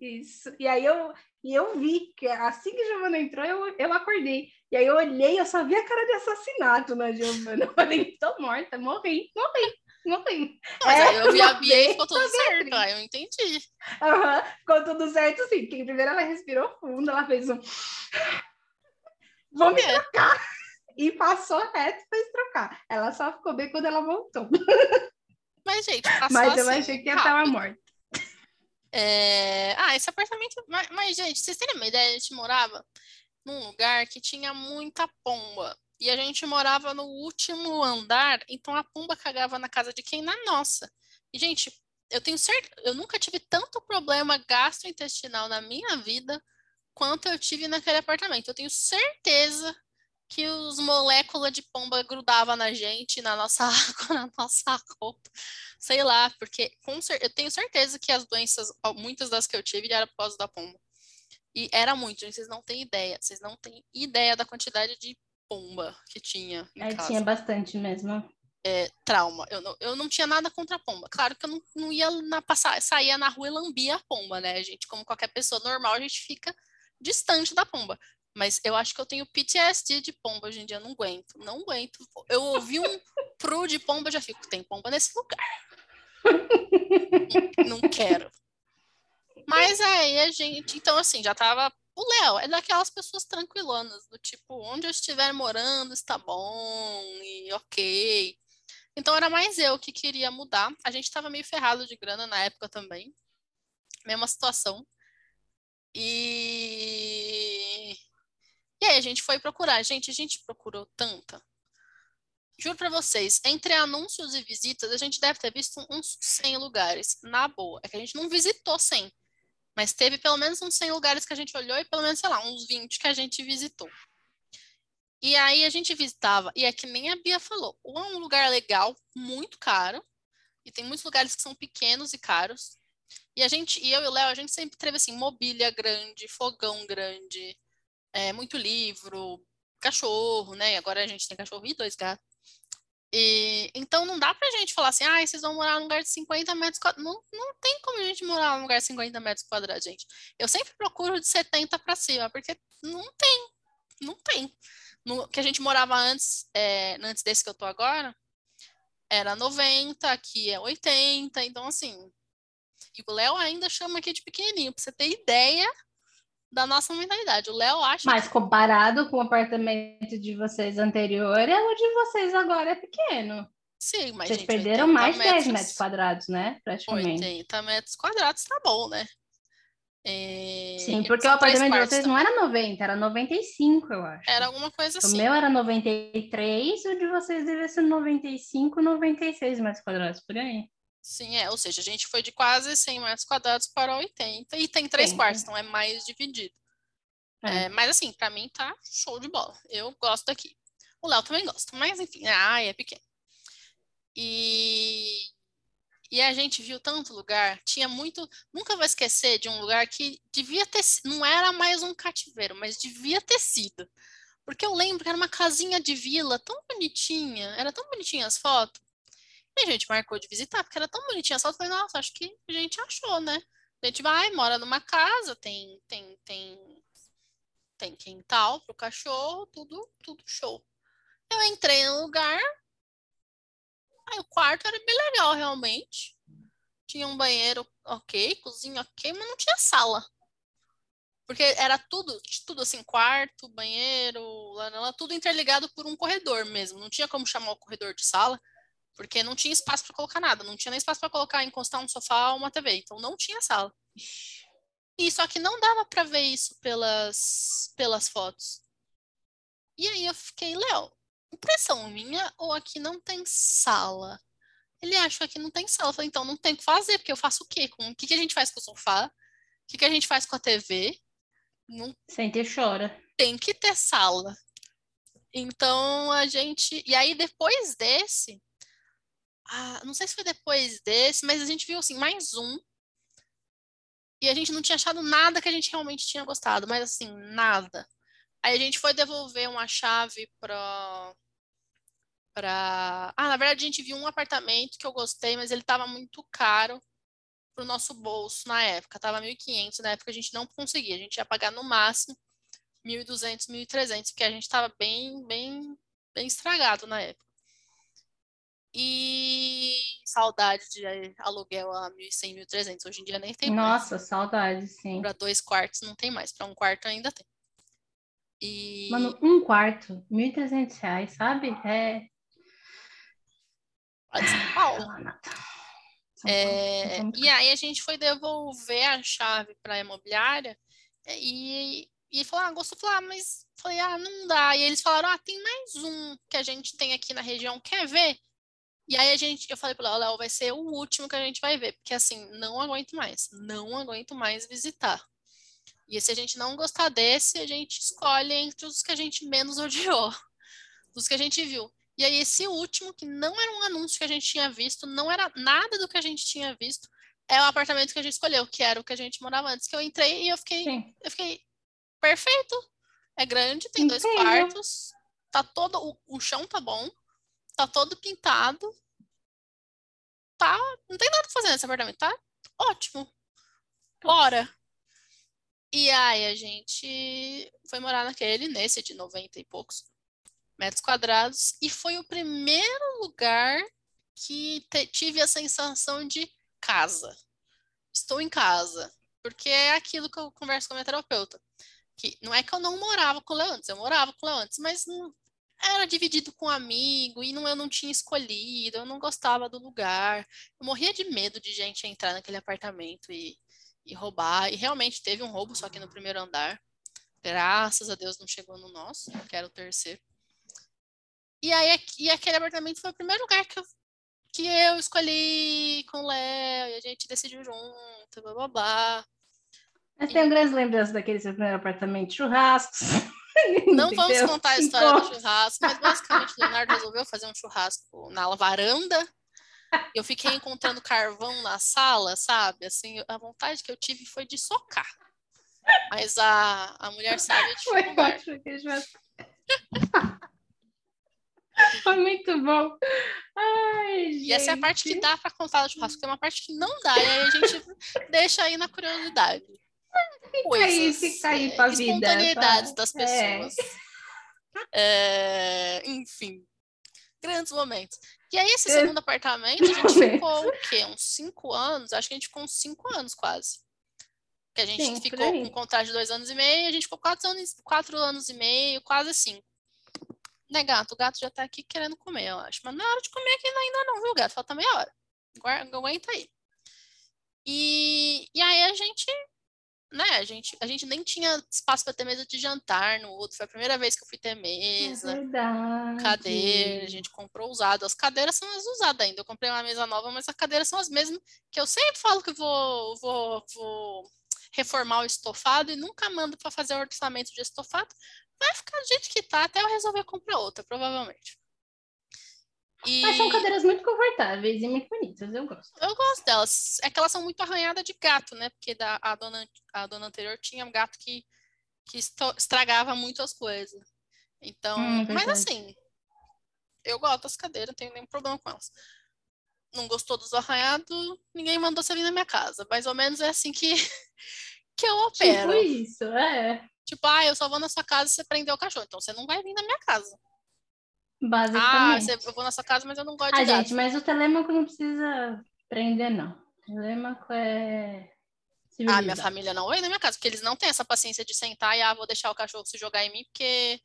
Isso. E aí eu, e eu vi que assim que a Giovana entrou, eu, eu acordei. E aí eu olhei, eu só vi a cara de assassinato na Giovana. Eu falei, tô morta, morri, morri. Não tem. Mas é, aí eu vi a Bia e ficou tudo certo, aí eu entendi. Uhum, ficou tudo certo, sim. Porque primeiro ela respirou fundo, ela fez um. Vou me é. trocar. E passou reto para trocar. Ela só ficou bem quando ela voltou. Mas, gente, passou Mas eu assim, achei que ela estava morta. É... Ah, esse apartamento. Mas, mas, gente, vocês terem uma ideia, a gente morava num lugar que tinha muita pomba. E a gente morava no último andar, então a pomba cagava na casa de quem? Na nossa. E, gente, eu tenho certeza, eu nunca tive tanto problema gastrointestinal na minha vida quanto eu tive naquele apartamento. Eu tenho certeza que os moléculas de pomba grudavam na gente, na nossa água, na nossa roupa. Sei lá, porque com, eu tenho certeza que as doenças, muitas das que eu tive, eram por causa da pomba. E era muito, gente, vocês não têm ideia. Vocês não têm ideia da quantidade de pomba que tinha. É, tinha bastante mesmo. É, trauma. Eu não, eu não tinha nada contra a pomba. Claro que eu não, não ia na, passar, saía na rua e lambia a pomba, né? A gente, como qualquer pessoa normal, a gente fica distante da pomba. Mas eu acho que eu tenho PTSD de pomba hoje em dia, eu não aguento. Não aguento. Eu ouvi um pro de pomba, já fico, tem pomba nesse lugar. não, não quero. Mas aí a gente, então assim, já tava o Léo é daquelas pessoas tranquilonas, do tipo, onde eu estiver morando está bom e ok. Então era mais eu que queria mudar. A gente estava meio ferrado de grana na época também. Mesma situação. E... E aí a gente foi procurar. Gente, a gente procurou tanta. Juro para vocês, entre anúncios e visitas, a gente deve ter visto uns 100 lugares, na boa. É que a gente não visitou 100 Mas teve pelo menos uns 100 lugares que a gente olhou e pelo menos, sei lá, uns 20 que a gente visitou. E aí a gente visitava, e é que nem a Bia falou, ou é um lugar legal, muito caro, e tem muitos lugares que são pequenos e caros. E a gente, e eu e o Léo, a gente sempre teve assim, mobília grande, fogão grande, é, muito livro, cachorro, né? Agora a gente tem cachorro e dois gatos. E, então não dá pra gente falar assim, ah, vocês vão morar num lugar de 50 metros quadrados. Não, não tem como a gente morar num lugar de 50 metros quadrados, gente. Eu sempre procuro de 70 para cima, porque não tem, não tem. No que a gente morava antes, é, antes desse que eu tô agora, era 90, aqui é 80, então assim. E o Léo ainda chama aqui de pequenininho, pra você ter ideia da nossa mentalidade. O Léo acha. Mas comparado com o apartamento de vocês anterior, é o de vocês agora é pequeno. Sim, mas. Vocês gente, perderam mais de 10 metros quadrados, né? Praticamente. 80 metros quadrados tá bom, né? É... Sim, porque o apartamento de vocês também. não era 90, era 95, eu acho. Era alguma coisa assim. O meu era 93, o de vocês devia ser 95, 96 metros quadrados, por aí. Sim, é. Ou seja, a gente foi de quase 100 metros quadrados para 80 e tem três quartos, então é mais dividido. É. É, mas assim, para mim tá show de bola. Eu gosto daqui. O Léo também gosta, mas enfim, ah, é pequeno. E, e a gente viu tanto lugar, tinha muito. Nunca vou esquecer de um lugar que devia ter. Não era mais um cativeiro, mas devia ter sido. Porque eu lembro que era uma casinha de vila tão bonitinha, era tão bonitinha as fotos. E a gente marcou de visitar, porque era tão bonitinha as fotos. Falei, nossa, acho que a gente achou, né? A gente vai, mora numa casa, tem, tem, tem, tem quintal pro cachorro, tudo, tudo show. Eu entrei no lugar, aí o quarto era bem legal, realmente. Tinha um banheiro ok, cozinha ok, mas não tinha sala. Porque era tudo, tudo assim, quarto, banheiro, tudo interligado por um corredor mesmo. Não tinha como chamar o corredor de sala porque não tinha espaço para colocar nada, não tinha nem espaço para colocar, encostar um sofá ou uma TV, então não tinha sala. E só que não dava para ver isso pelas, pelas fotos. E aí eu fiquei, Léo, impressão minha ou aqui não tem sala? Ele acha que aqui não tem sala. Eu falei, então não tem o que fazer, porque eu faço o quê? Com, o que, que a gente faz com o sofá? O que, que a gente faz com a TV? Não... Sente e chora. Tem que ter sala. Então a gente. E aí depois desse, ah, não sei se foi depois desse, mas a gente viu assim, mais um. E a gente não tinha achado nada que a gente realmente tinha gostado, mas assim, nada. Aí a gente foi devolver uma chave para para Ah, na verdade a gente viu um apartamento que eu gostei, mas ele estava muito caro pro nosso bolso na época. Tava 1.500, na época a gente não conseguia, a gente ia pagar no máximo 1.200, 1.300, porque a gente estava bem, bem, bem estragado na época. E saudade de aluguel a 1.100, 1.300. Hoje em dia nem tem Nossa, mais. saudade, sim. Para dois quartos não tem mais, para um quarto ainda tem. E... Mano, um quarto, 1.300 reais, sabe? É. Pode São Paulo. É, e aí a gente foi devolver a chave para a imobiliária e, e falou, ah, gostou, falou, ah, mas falei, ah, não dá. E eles falaram, ah, tem mais um que a gente tem aqui na região, quer ver? E aí a gente, eu falei para o Léo, vai ser o último que a gente vai ver, porque assim, não aguento mais, não aguento mais visitar. E se a gente não gostar desse, a gente escolhe entre os que a gente menos odiou, dos que a gente viu. E aí esse último, que não era um anúncio que a gente tinha visto, não era nada do que a gente tinha visto, é o apartamento que a gente escolheu, que era o que a gente morava antes, que eu entrei e eu fiquei, eu fiquei perfeito. É grande, tem dois quartos, tá todo o, o chão tá bom, tá todo pintado, tá, não tem nada pra fazer nesse apartamento, tá ótimo. Bora. E aí a gente foi morar naquele, nesse de 90 e poucos metros quadrados, e foi o primeiro lugar que tive a sensação de casa. Estou em casa. Porque é aquilo que eu converso com a minha terapeuta. Que não é que eu não morava com o Leandro, eu morava com o Leandro, mas não, era dividido com um amigo e não, eu não tinha escolhido, eu não gostava do lugar. Eu morria de medo de gente entrar naquele apartamento e, e roubar. E realmente teve um roubo, só que no primeiro andar. Graças a Deus não chegou no nosso, que era o terceiro. E aí e aquele apartamento foi o primeiro lugar que eu, que eu escolhi com o Léo e a gente decidiu junto, blá blá blá. Mas tenho grandes lembranças daquele seu primeiro apartamento, churrascos. Não vamos contar a história do churrasco, mas basicamente o Leonardo resolveu fazer um churrasco na varanda. Eu fiquei encontrando carvão na sala, sabe? Assim, a vontade que eu tive foi de socar. Mas a, a mulher sabe de Foi Foi muito bom. Ai, e essa é a parte que dá para contar do churrasco, tem uma parte que não dá, e aí a gente deixa aí na curiosidade. Fica Coisas, aí, fica aí pra vida. Espontaneidades das é. pessoas. É. É, enfim, grandes momentos. E aí, esse segundo apartamento, a gente ficou o quê? Uns cinco anos? Acho que a gente ficou uns cinco anos quase. Que a gente Sim, ficou com um contrato de dois anos e meio, a gente ficou quatro anos, quatro anos e meio, quase cinco. Né, gato? O gato já tá aqui querendo comer, eu acho. Mas não é hora de comer aqui ainda não, viu, gato? Falta meia hora. Aguenta aí. E, e aí a gente né, a gente, a gente nem tinha espaço para ter mesa de jantar no outro. Foi a primeira vez que eu fui ter mesa. É verdade. Cadeira, a gente comprou usado. As cadeiras são as usadas ainda. Eu comprei uma mesa nova, mas as cadeiras são as mesmas que eu sempre falo que vou, vou, vou reformar o estofado e nunca mando para fazer o orçamento de estofado. Vai ficar do jeito que tá até eu resolver comprar outra, provavelmente. E... Mas são cadeiras muito confortáveis e muito bonitas, eu gosto. Eu gosto delas. É que elas são muito arranhadas de gato, né? Porque da, a, dona, a dona anterior tinha um gato que, que estragava muito as coisas. Então, hum, mas assim, eu gosto das cadeiras, não tenho nenhum problema com elas. Não gostou dos arranhados, ninguém mandou você vir na minha casa. Mais ou menos é assim que, que eu opero. Tipo isso, é. Tipo, ah, eu só vou na sua casa se você prender o cachorro. Então você não vai vir na minha casa. Basicamente. Ah, eu vou na sua casa, mas eu não gosto ah, de gato. gente, mas o telêmaco não precisa prender, não. O telêmaco é. Ah, minha família não vem na minha casa, porque eles não têm essa paciência de sentar e, ah, vou deixar o cachorro se jogar em mim, porque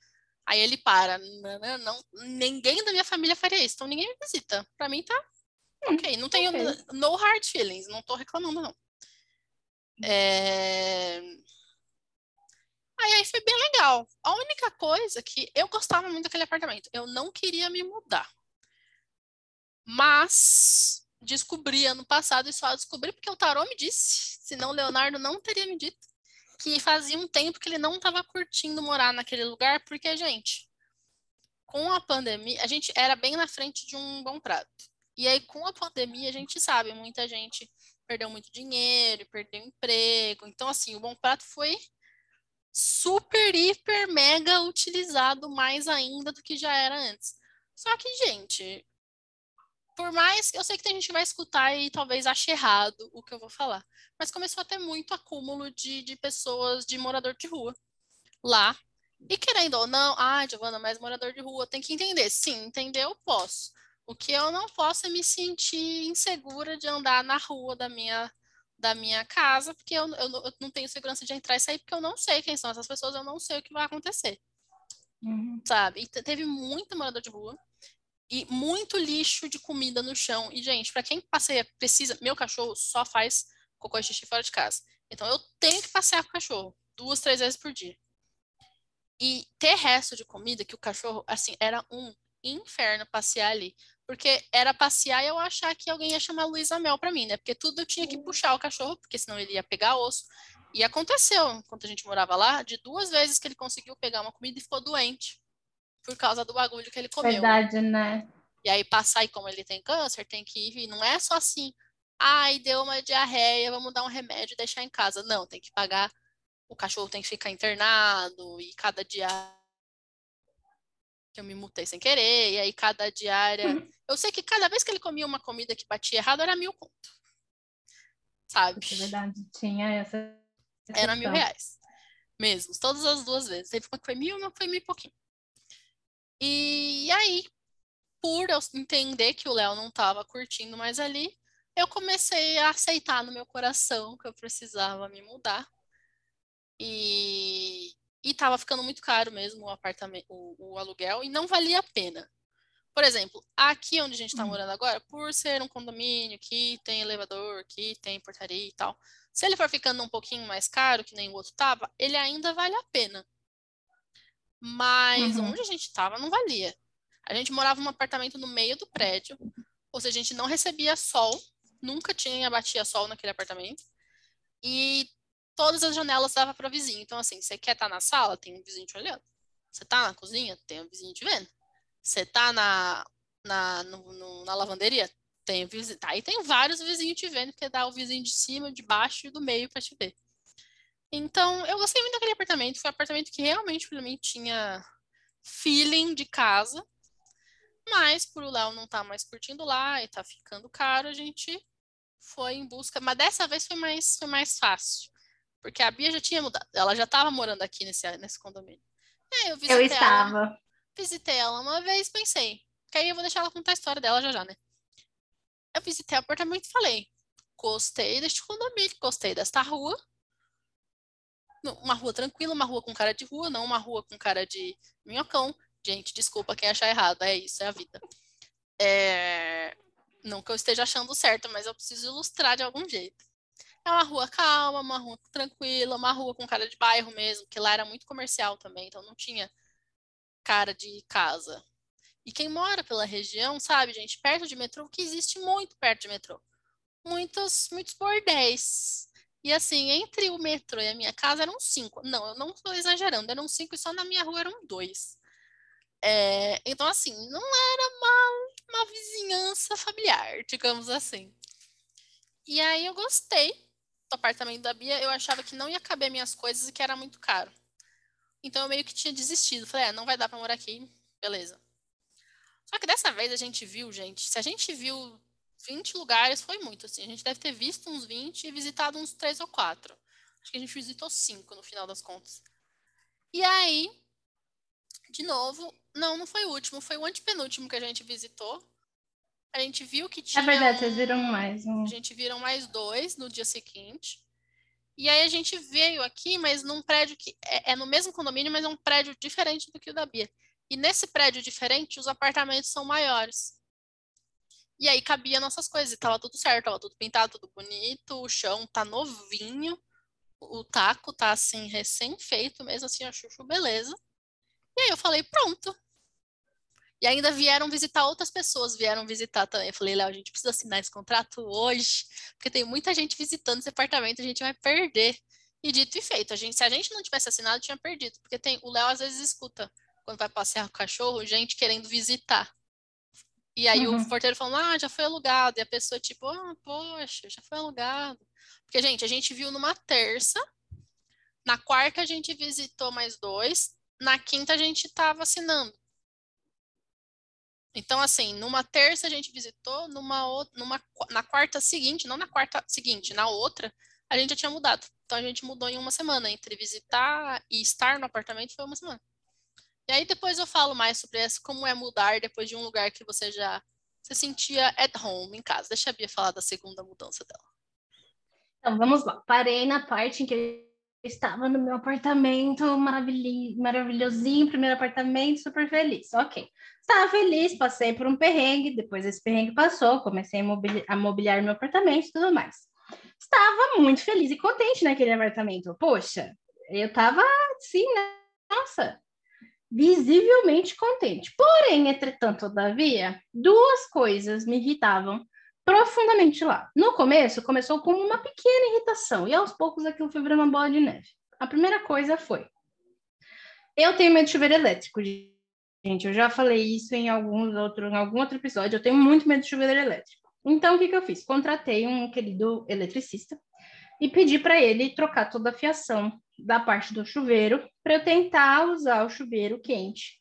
aí ele para. Não, não, não ninguém da minha família faria isso, então ninguém me visita. Pra mim tá hum, ok. Não tenho okay. no hard feelings, não tô reclamando, não. É... Aí, aí foi bem legal. A única coisa que eu gostava muito daquele apartamento, eu não queria me mudar. Mas descobri ano passado e só descobri porque o Tarô me disse, senão Leonardo não teria me dito, que fazia um tempo que ele não estava curtindo morar naquele lugar, porque, gente, com a pandemia, a gente era bem na frente de um bom prato. E aí, com a pandemia, a gente sabe, muita gente perdeu muito dinheiro, perdeu emprego. Então, assim, o bom prato foi super, hiper, mega utilizado mais ainda do que já era antes. Só que, gente, por mais que eu sei que tem gente que vai escutar e talvez ache errado o que eu vou falar, mas começou a ter muito acúmulo de, de pessoas, de morador de rua lá. E querendo ou não, ah, Giovana, mas morador de rua tem que entender. Sim, entender eu posso. O que eu não posso é me sentir insegura de andar na rua da minha da minha casa, porque eu, eu, eu, não tenho segurança de entrar e sair, porque eu não sei quem são essas pessoas, eu não sei o que vai acontecer. Uhum. Sabe? E teve muito morador de rua e muito lixo de comida no chão. E, gente, para quem passeia, precisa. Meu cachorro só faz cocô e xixi fora de casa. Então, eu tenho que passear com o cachorro duas, três vezes por dia. E ter resto de comida, que o cachorro, assim, era um inferno passear ali. Porque era passear e eu achar que alguém ia chamar Luísa Mel para mim, né? Porque tudo eu tinha que puxar o cachorro, porque senão ele ia pegar osso. E aconteceu, enquanto a gente morava lá, de duas vezes que ele conseguiu pegar uma comida e ficou doente. Por causa do bagulho que ele comeu. Verdade, né? E aí passar, e como ele tem câncer, tem que ir. Não é só assim, ai, deu uma diarreia, vamos dar um remédio e deixar em casa. Não, tem que pagar. O cachorro tem que ficar internado e cada dia que eu me mutei sem querer, e aí cada diária. Uhum. Eu sei que cada vez que ele comia uma comida que batia errado era mil conto. Sabe? É verdade, tinha essa. Era mil reais. Mesmo, todas as duas vezes. Teve uma que foi mil, uma foi mil e pouquinho. E aí, por eu entender que o Léo não estava curtindo mais ali, eu comecei a aceitar no meu coração que eu precisava me mudar. E, e estava ficando muito caro mesmo o apartamento, o, o, aluguel, e não valia a pena. Por exemplo, aqui onde a gente está hum. morando agora, por ser um condomínio que tem elevador, que tem portaria e tal, se ele for ficando um pouquinho mais caro, que nem o outro estava, ele ainda vale a pena. Mas uhum. onde a gente estava não valia. A gente morava num apartamento no meio do prédio, ou seja, a gente não recebia sol, nunca tinha batia sol naquele apartamento. E todas as janelas davam para vizinho. Então, assim, você quer estar tá na sala, tem um vizinho te olhando. Você tá na cozinha, tem um vizinho te vendo. Você tá na, na, no, no, na lavanderia, tem vizinho. Aí tem vários vizinhos te vendo, porque dá o vizinho de cima, de baixo e do meio para te ver. Então, eu gostei muito daquele apartamento. Foi um apartamento que realmente, para mim, tinha feeling de casa. Mas, por o Léo não tá mais curtindo lá e tá ficando caro, a gente foi em busca. Mas dessa vez foi mais, foi mais fácil. Porque a Bia já tinha mudado. Ela já estava morando aqui nesse, nesse condomínio. eu, eu estava. Ela, visitei ela uma vez pensei. Que aí eu vou deixar ela contar a história dela já já, né? Eu visitei o apartamento e falei: gostei deste condomínio, gostei desta rua uma rua tranquila, uma rua com cara de rua, não uma rua com cara de minhocão. Gente, desculpa quem achar errado, é isso, é a vida. É... Não que eu esteja achando certo, mas eu preciso ilustrar de algum jeito. É uma rua calma, uma rua tranquila, uma rua com cara de bairro mesmo, que lá era muito comercial também, então não tinha cara de casa. E quem mora pela região sabe, gente, perto de metrô, que existe muito perto de metrô. Muitos, muitos bordéis, e assim, entre o metrô e a minha casa eram cinco. Não, eu não estou exagerando, eram cinco e só na minha rua eram dois. É, então, assim, não era uma, uma vizinhança familiar, digamos assim. E aí eu gostei apartamento da Bia, eu achava que não ia caber minhas coisas e que era muito caro. Então eu meio que tinha desistido. Falei, é, não vai dar para morar aqui, beleza. Só que dessa vez a gente viu, gente, se a gente viu 20 lugares foi muito, assim. A gente deve ter visto uns 20 e visitado uns 3 ou 4. Acho que a gente visitou 5 no final das contas. E aí, de novo, não, não foi o último, foi o antepenúltimo que a gente visitou. A gente viu que tinha. É verdade, vocês viram mais um. A gente viram mais dois no dia seguinte. E aí a gente veio aqui, mas num prédio que é, é, no mesmo condomínio, mas é um prédio diferente do que o da Bia. E nesse prédio diferente, os apartamentos são maiores. E aí cabia nossas coisas, e tava tudo certo, tava tudo pintado, tudo bonito, o chão tá novinho, o taco tá assim, recém-feito mesmo, assim, a chuchu, beleza. E aí eu falei, pronto. E ainda vieram visitar outras pessoas, vieram visitar também. Eu falei, Léo, a gente precisa assinar esse contrato hoje, porque tem muita gente visitando esse apartamento, a gente vai perder. E dito e feito, a gente, se a gente não tivesse assinado, tinha perdido, porque tem o Léo às vezes escuta quando vai passear com o cachorro, gente querendo visitar. E aí uhum. o porteiro falou, ah, já foi alugado. E a pessoa, tipo, ah, poxa, já foi alugado. Porque, gente, a gente viu numa terça, na quarta a gente visitou mais dois, na quinta a gente estava assinando. Então, assim, numa terça a gente visitou, numa, numa na quarta seguinte, não na quarta seguinte, na outra, a gente já tinha mudado. Então a gente mudou em uma semana. Entre visitar e estar no apartamento foi uma semana. E aí depois eu falo mais sobre essa, como é mudar depois de um lugar que você já se sentia at home em casa. Deixa a Bia falar da segunda mudança dela. Então, vamos lá. Parei na parte em que eu estava no meu apartamento maravilhosinho, primeiro apartamento, super feliz. Ok. Estava feliz, passei por um perrengue, depois esse perrengue passou, comecei a, mobili a mobiliar meu apartamento e tudo mais. Estava muito feliz e contente naquele apartamento. Poxa, eu estava assim, né? Nossa, visivelmente contente. Porém, entretanto, todavia, duas coisas me irritavam profundamente lá. No começo, começou como uma pequena irritação, e aos poucos aquilo foi virando uma bola de neve. A primeira coisa foi: eu tenho medo de chuveiro elétrico, gente. Eu já falei isso em, alguns outro, em algum outro episódio. Eu tenho muito medo de chuveiro elétrico. Então, o que, que eu fiz? Contratei um querido eletricista e pedi para ele trocar toda a fiação da parte do chuveiro para eu tentar usar o chuveiro quente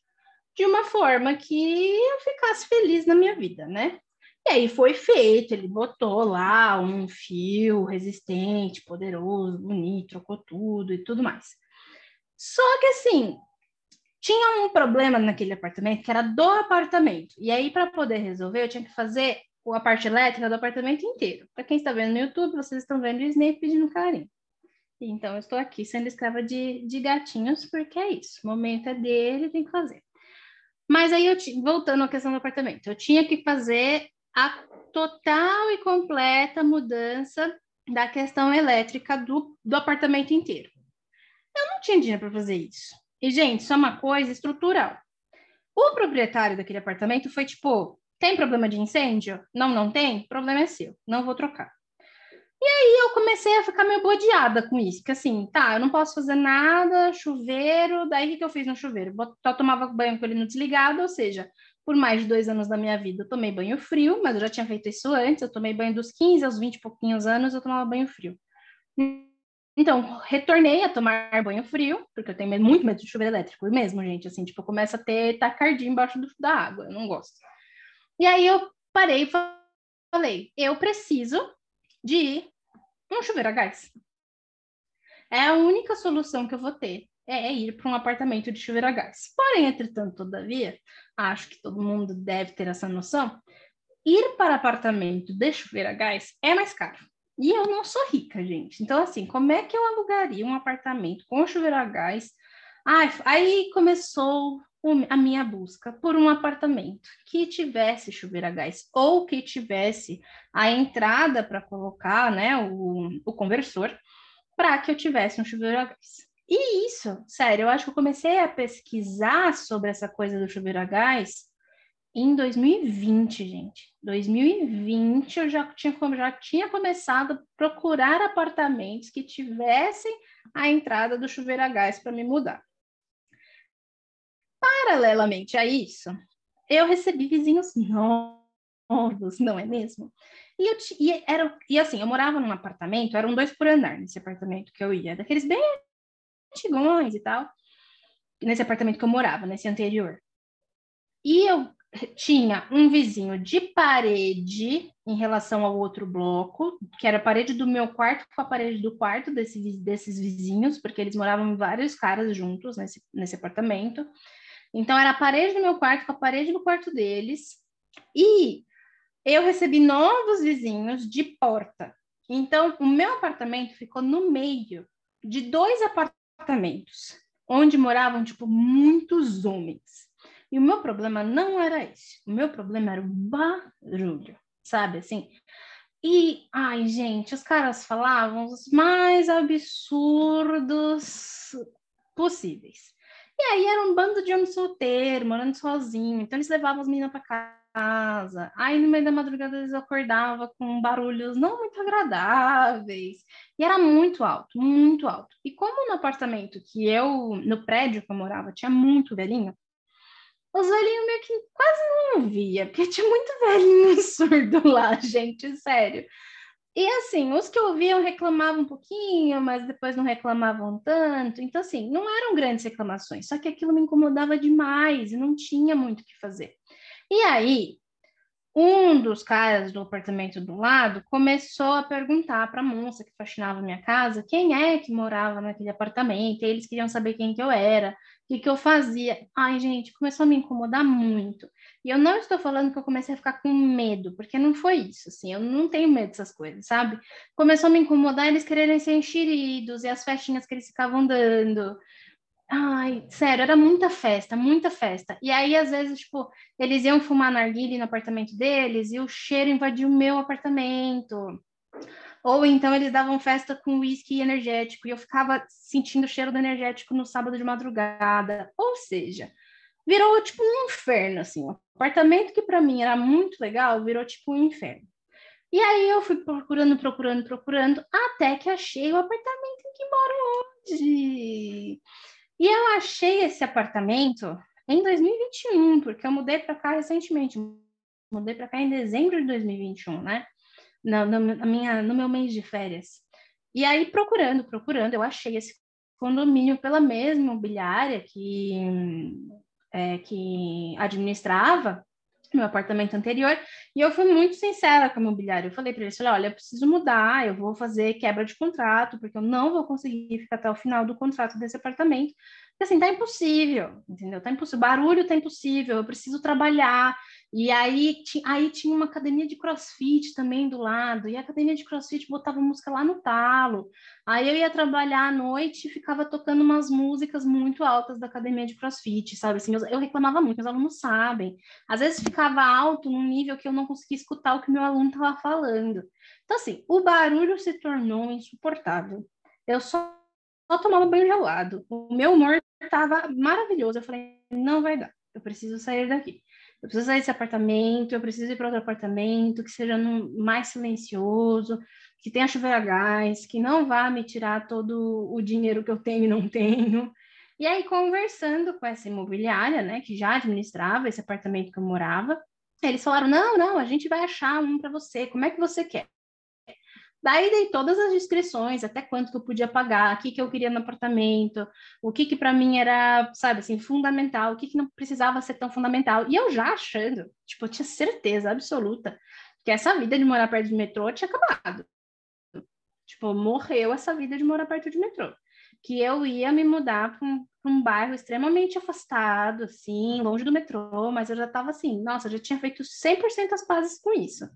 de uma forma que eu ficasse feliz na minha vida, né? E aí foi feito, ele botou lá um fio resistente, poderoso, bonito, trocou tudo e tudo mais. Só que assim, tinha um problema naquele apartamento que era do apartamento. E aí, para poder resolver, eu tinha que fazer a parte elétrica do apartamento inteiro. Para quem está vendo no YouTube, vocês estão vendo o Snape pedindo carinho. Então, eu estou aqui sendo escrava de, de gatinhos, porque é isso. O momento é dele, tem que fazer. Mas aí, eu voltando à questão do apartamento, eu tinha que fazer a total e completa mudança da questão elétrica do, do apartamento inteiro. Eu não tinha dinheiro para fazer isso. E, gente, isso é uma coisa estrutural. O proprietário daquele apartamento foi tipo: tem problema de incêndio? Não, não tem? Problema é seu, não vou trocar. E aí eu comecei a ficar meio bodeada com isso, porque assim, tá, eu não posso fazer nada, chuveiro, daí o que, que eu fiz no chuveiro? Só tomava banho com ele no desligado, ou seja, por mais de dois anos da minha vida eu tomei banho frio, mas eu já tinha feito isso antes, eu tomei banho dos 15 aos 20 e pouquinhos anos, eu tomava banho frio. Então, retornei a tomar banho frio, porque eu tenho muito medo de chuveiro elétrico mesmo, gente, assim, tipo, começa a ter tacardia embaixo do, da água, eu não gosto. E aí eu parei e falei, eu preciso de um chuveiro a gás. É a única solução que eu vou ter, é ir para um apartamento de chuveiro a gás. Porém, entretanto, todavia, acho que todo mundo deve ter essa noção, ir para apartamento de chuveiro a gás é mais caro. E eu não sou rica, gente. Então, assim, como é que eu alugaria um apartamento com chuveiro a gás? Ai, aí começou a minha busca por um apartamento que tivesse chuveiro a gás ou que tivesse a entrada para colocar né, o, o conversor para que eu tivesse um chuveiro a gás. E isso, sério, eu acho que eu comecei a pesquisar sobre essa coisa do chuveiro a gás em 2020, gente. 2020 eu já tinha, já tinha começado a procurar apartamentos que tivessem a entrada do chuveiro a gás para me mudar. Paralelamente a isso, eu recebi vizinhos novos, não é mesmo? E, eu, e, era, e assim, eu morava num apartamento, eram dois por andar nesse apartamento que eu ia, daqueles bem antigões e tal, nesse apartamento que eu morava, nesse anterior. E eu tinha um vizinho de parede em relação ao outro bloco, que era a parede do meu quarto com a parede do quarto desse, desses vizinhos, porque eles moravam vários caras juntos nesse, nesse apartamento. Então, era a parede do meu quarto com a parede do quarto deles. E eu recebi novos vizinhos de porta. Então, o meu apartamento ficou no meio de dois apartamentos, onde moravam, tipo, muitos homens. E o meu problema não era esse. O meu problema era o barulho, sabe? Assim. E, ai, gente, os caras falavam os mais absurdos possíveis. E aí era um bando de homens solteiros, morando sozinho. Então eles levavam as meninas para casa. Aí no meio da madrugada eles acordavam com barulhos não muito agradáveis. E era muito alto, muito alto. E como no apartamento que eu, no prédio que eu morava, tinha muito velhinho, os velhinhos meio que quase não via, porque tinha muito velhinho surdo lá, gente, sério. E assim, os que ouviam reclamavam um pouquinho, mas depois não reclamavam tanto. Então, assim, não eram grandes reclamações, só que aquilo me incomodava demais e não tinha muito o que fazer. E aí, um dos caras do apartamento do lado começou a perguntar para a moça que faxinava minha casa quem é que morava naquele apartamento, eles queriam saber quem que eu era, o que, que eu fazia. Ai, gente, começou a me incomodar muito. E eu não estou falando que eu comecei a ficar com medo, porque não foi isso, assim, eu não tenho medo dessas coisas, sabe? Começou a me incomodar eles quererem ser enxeridos e as festinhas que eles ficavam dando. Ai, sério, era muita festa, muita festa. E aí, às vezes, tipo, eles iam fumar narguile no apartamento deles e o cheiro invadiu o meu apartamento. Ou então eles davam festa com uísque energético e eu ficava sentindo o cheiro do energético no sábado de madrugada. Ou seja, virou tipo um inferno, assim. O apartamento que para mim era muito legal virou tipo um inferno. E aí eu fui procurando, procurando, procurando, até que achei o apartamento em que moro hoje. E eu achei esse apartamento em 2021, porque eu mudei para cá recentemente. Mudei para cá em dezembro de 2021, né? Na, na, minha, no meu mês de férias. E aí, procurando, procurando, eu achei esse condomínio pela mesma imobiliária que é, que administrava meu apartamento anterior, e eu fui muito sincera com a imobiliária. Eu falei para eles, olha, eu preciso mudar, eu vou fazer quebra de contrato, porque eu não vou conseguir ficar até o final do contrato desse apartamento. Porque assim, tá impossível, entendeu? Tá impossível, barulho tá impossível, eu preciso trabalhar, e aí, aí tinha uma academia de crossfit também do lado, e a academia de crossfit botava música lá no talo. Aí eu ia trabalhar à noite e ficava tocando umas músicas muito altas da academia de crossfit, sabe? Assim, eu, reclamava muito, meus alunos sabem. Às vezes ficava alto num nível que eu não conseguia escutar o que meu aluno estava falando. Então, assim, o barulho se tornou insuportável. Eu só, só tomava banho gelado. O meu humor estava maravilhoso. Eu falei, não vai dar, eu preciso sair daqui eu preciso sair desse apartamento, eu preciso ir para outro apartamento que seja mais silencioso, que tenha chuveiro a gás, que não vá me tirar todo o dinheiro que eu tenho e não tenho. E aí, conversando com essa imobiliária, né, que já administrava esse apartamento que eu morava, eles falaram: não, não, a gente vai achar um para você, como é que você quer? Daí dei todas as descrições, até quanto que eu podia pagar, o que, que eu queria no apartamento, o que que para mim era, sabe, assim, fundamental, o que que não precisava ser tão fundamental. E eu já achando, tipo, eu tinha certeza absoluta que essa vida de morar perto de metrô tinha acabado. Tipo, morreu essa vida de morar perto de metrô. Que eu ia me mudar para um, um, bairro extremamente afastado, assim, longe do metrô, mas eu já estava assim, nossa, já tinha feito 100% as pazes com isso.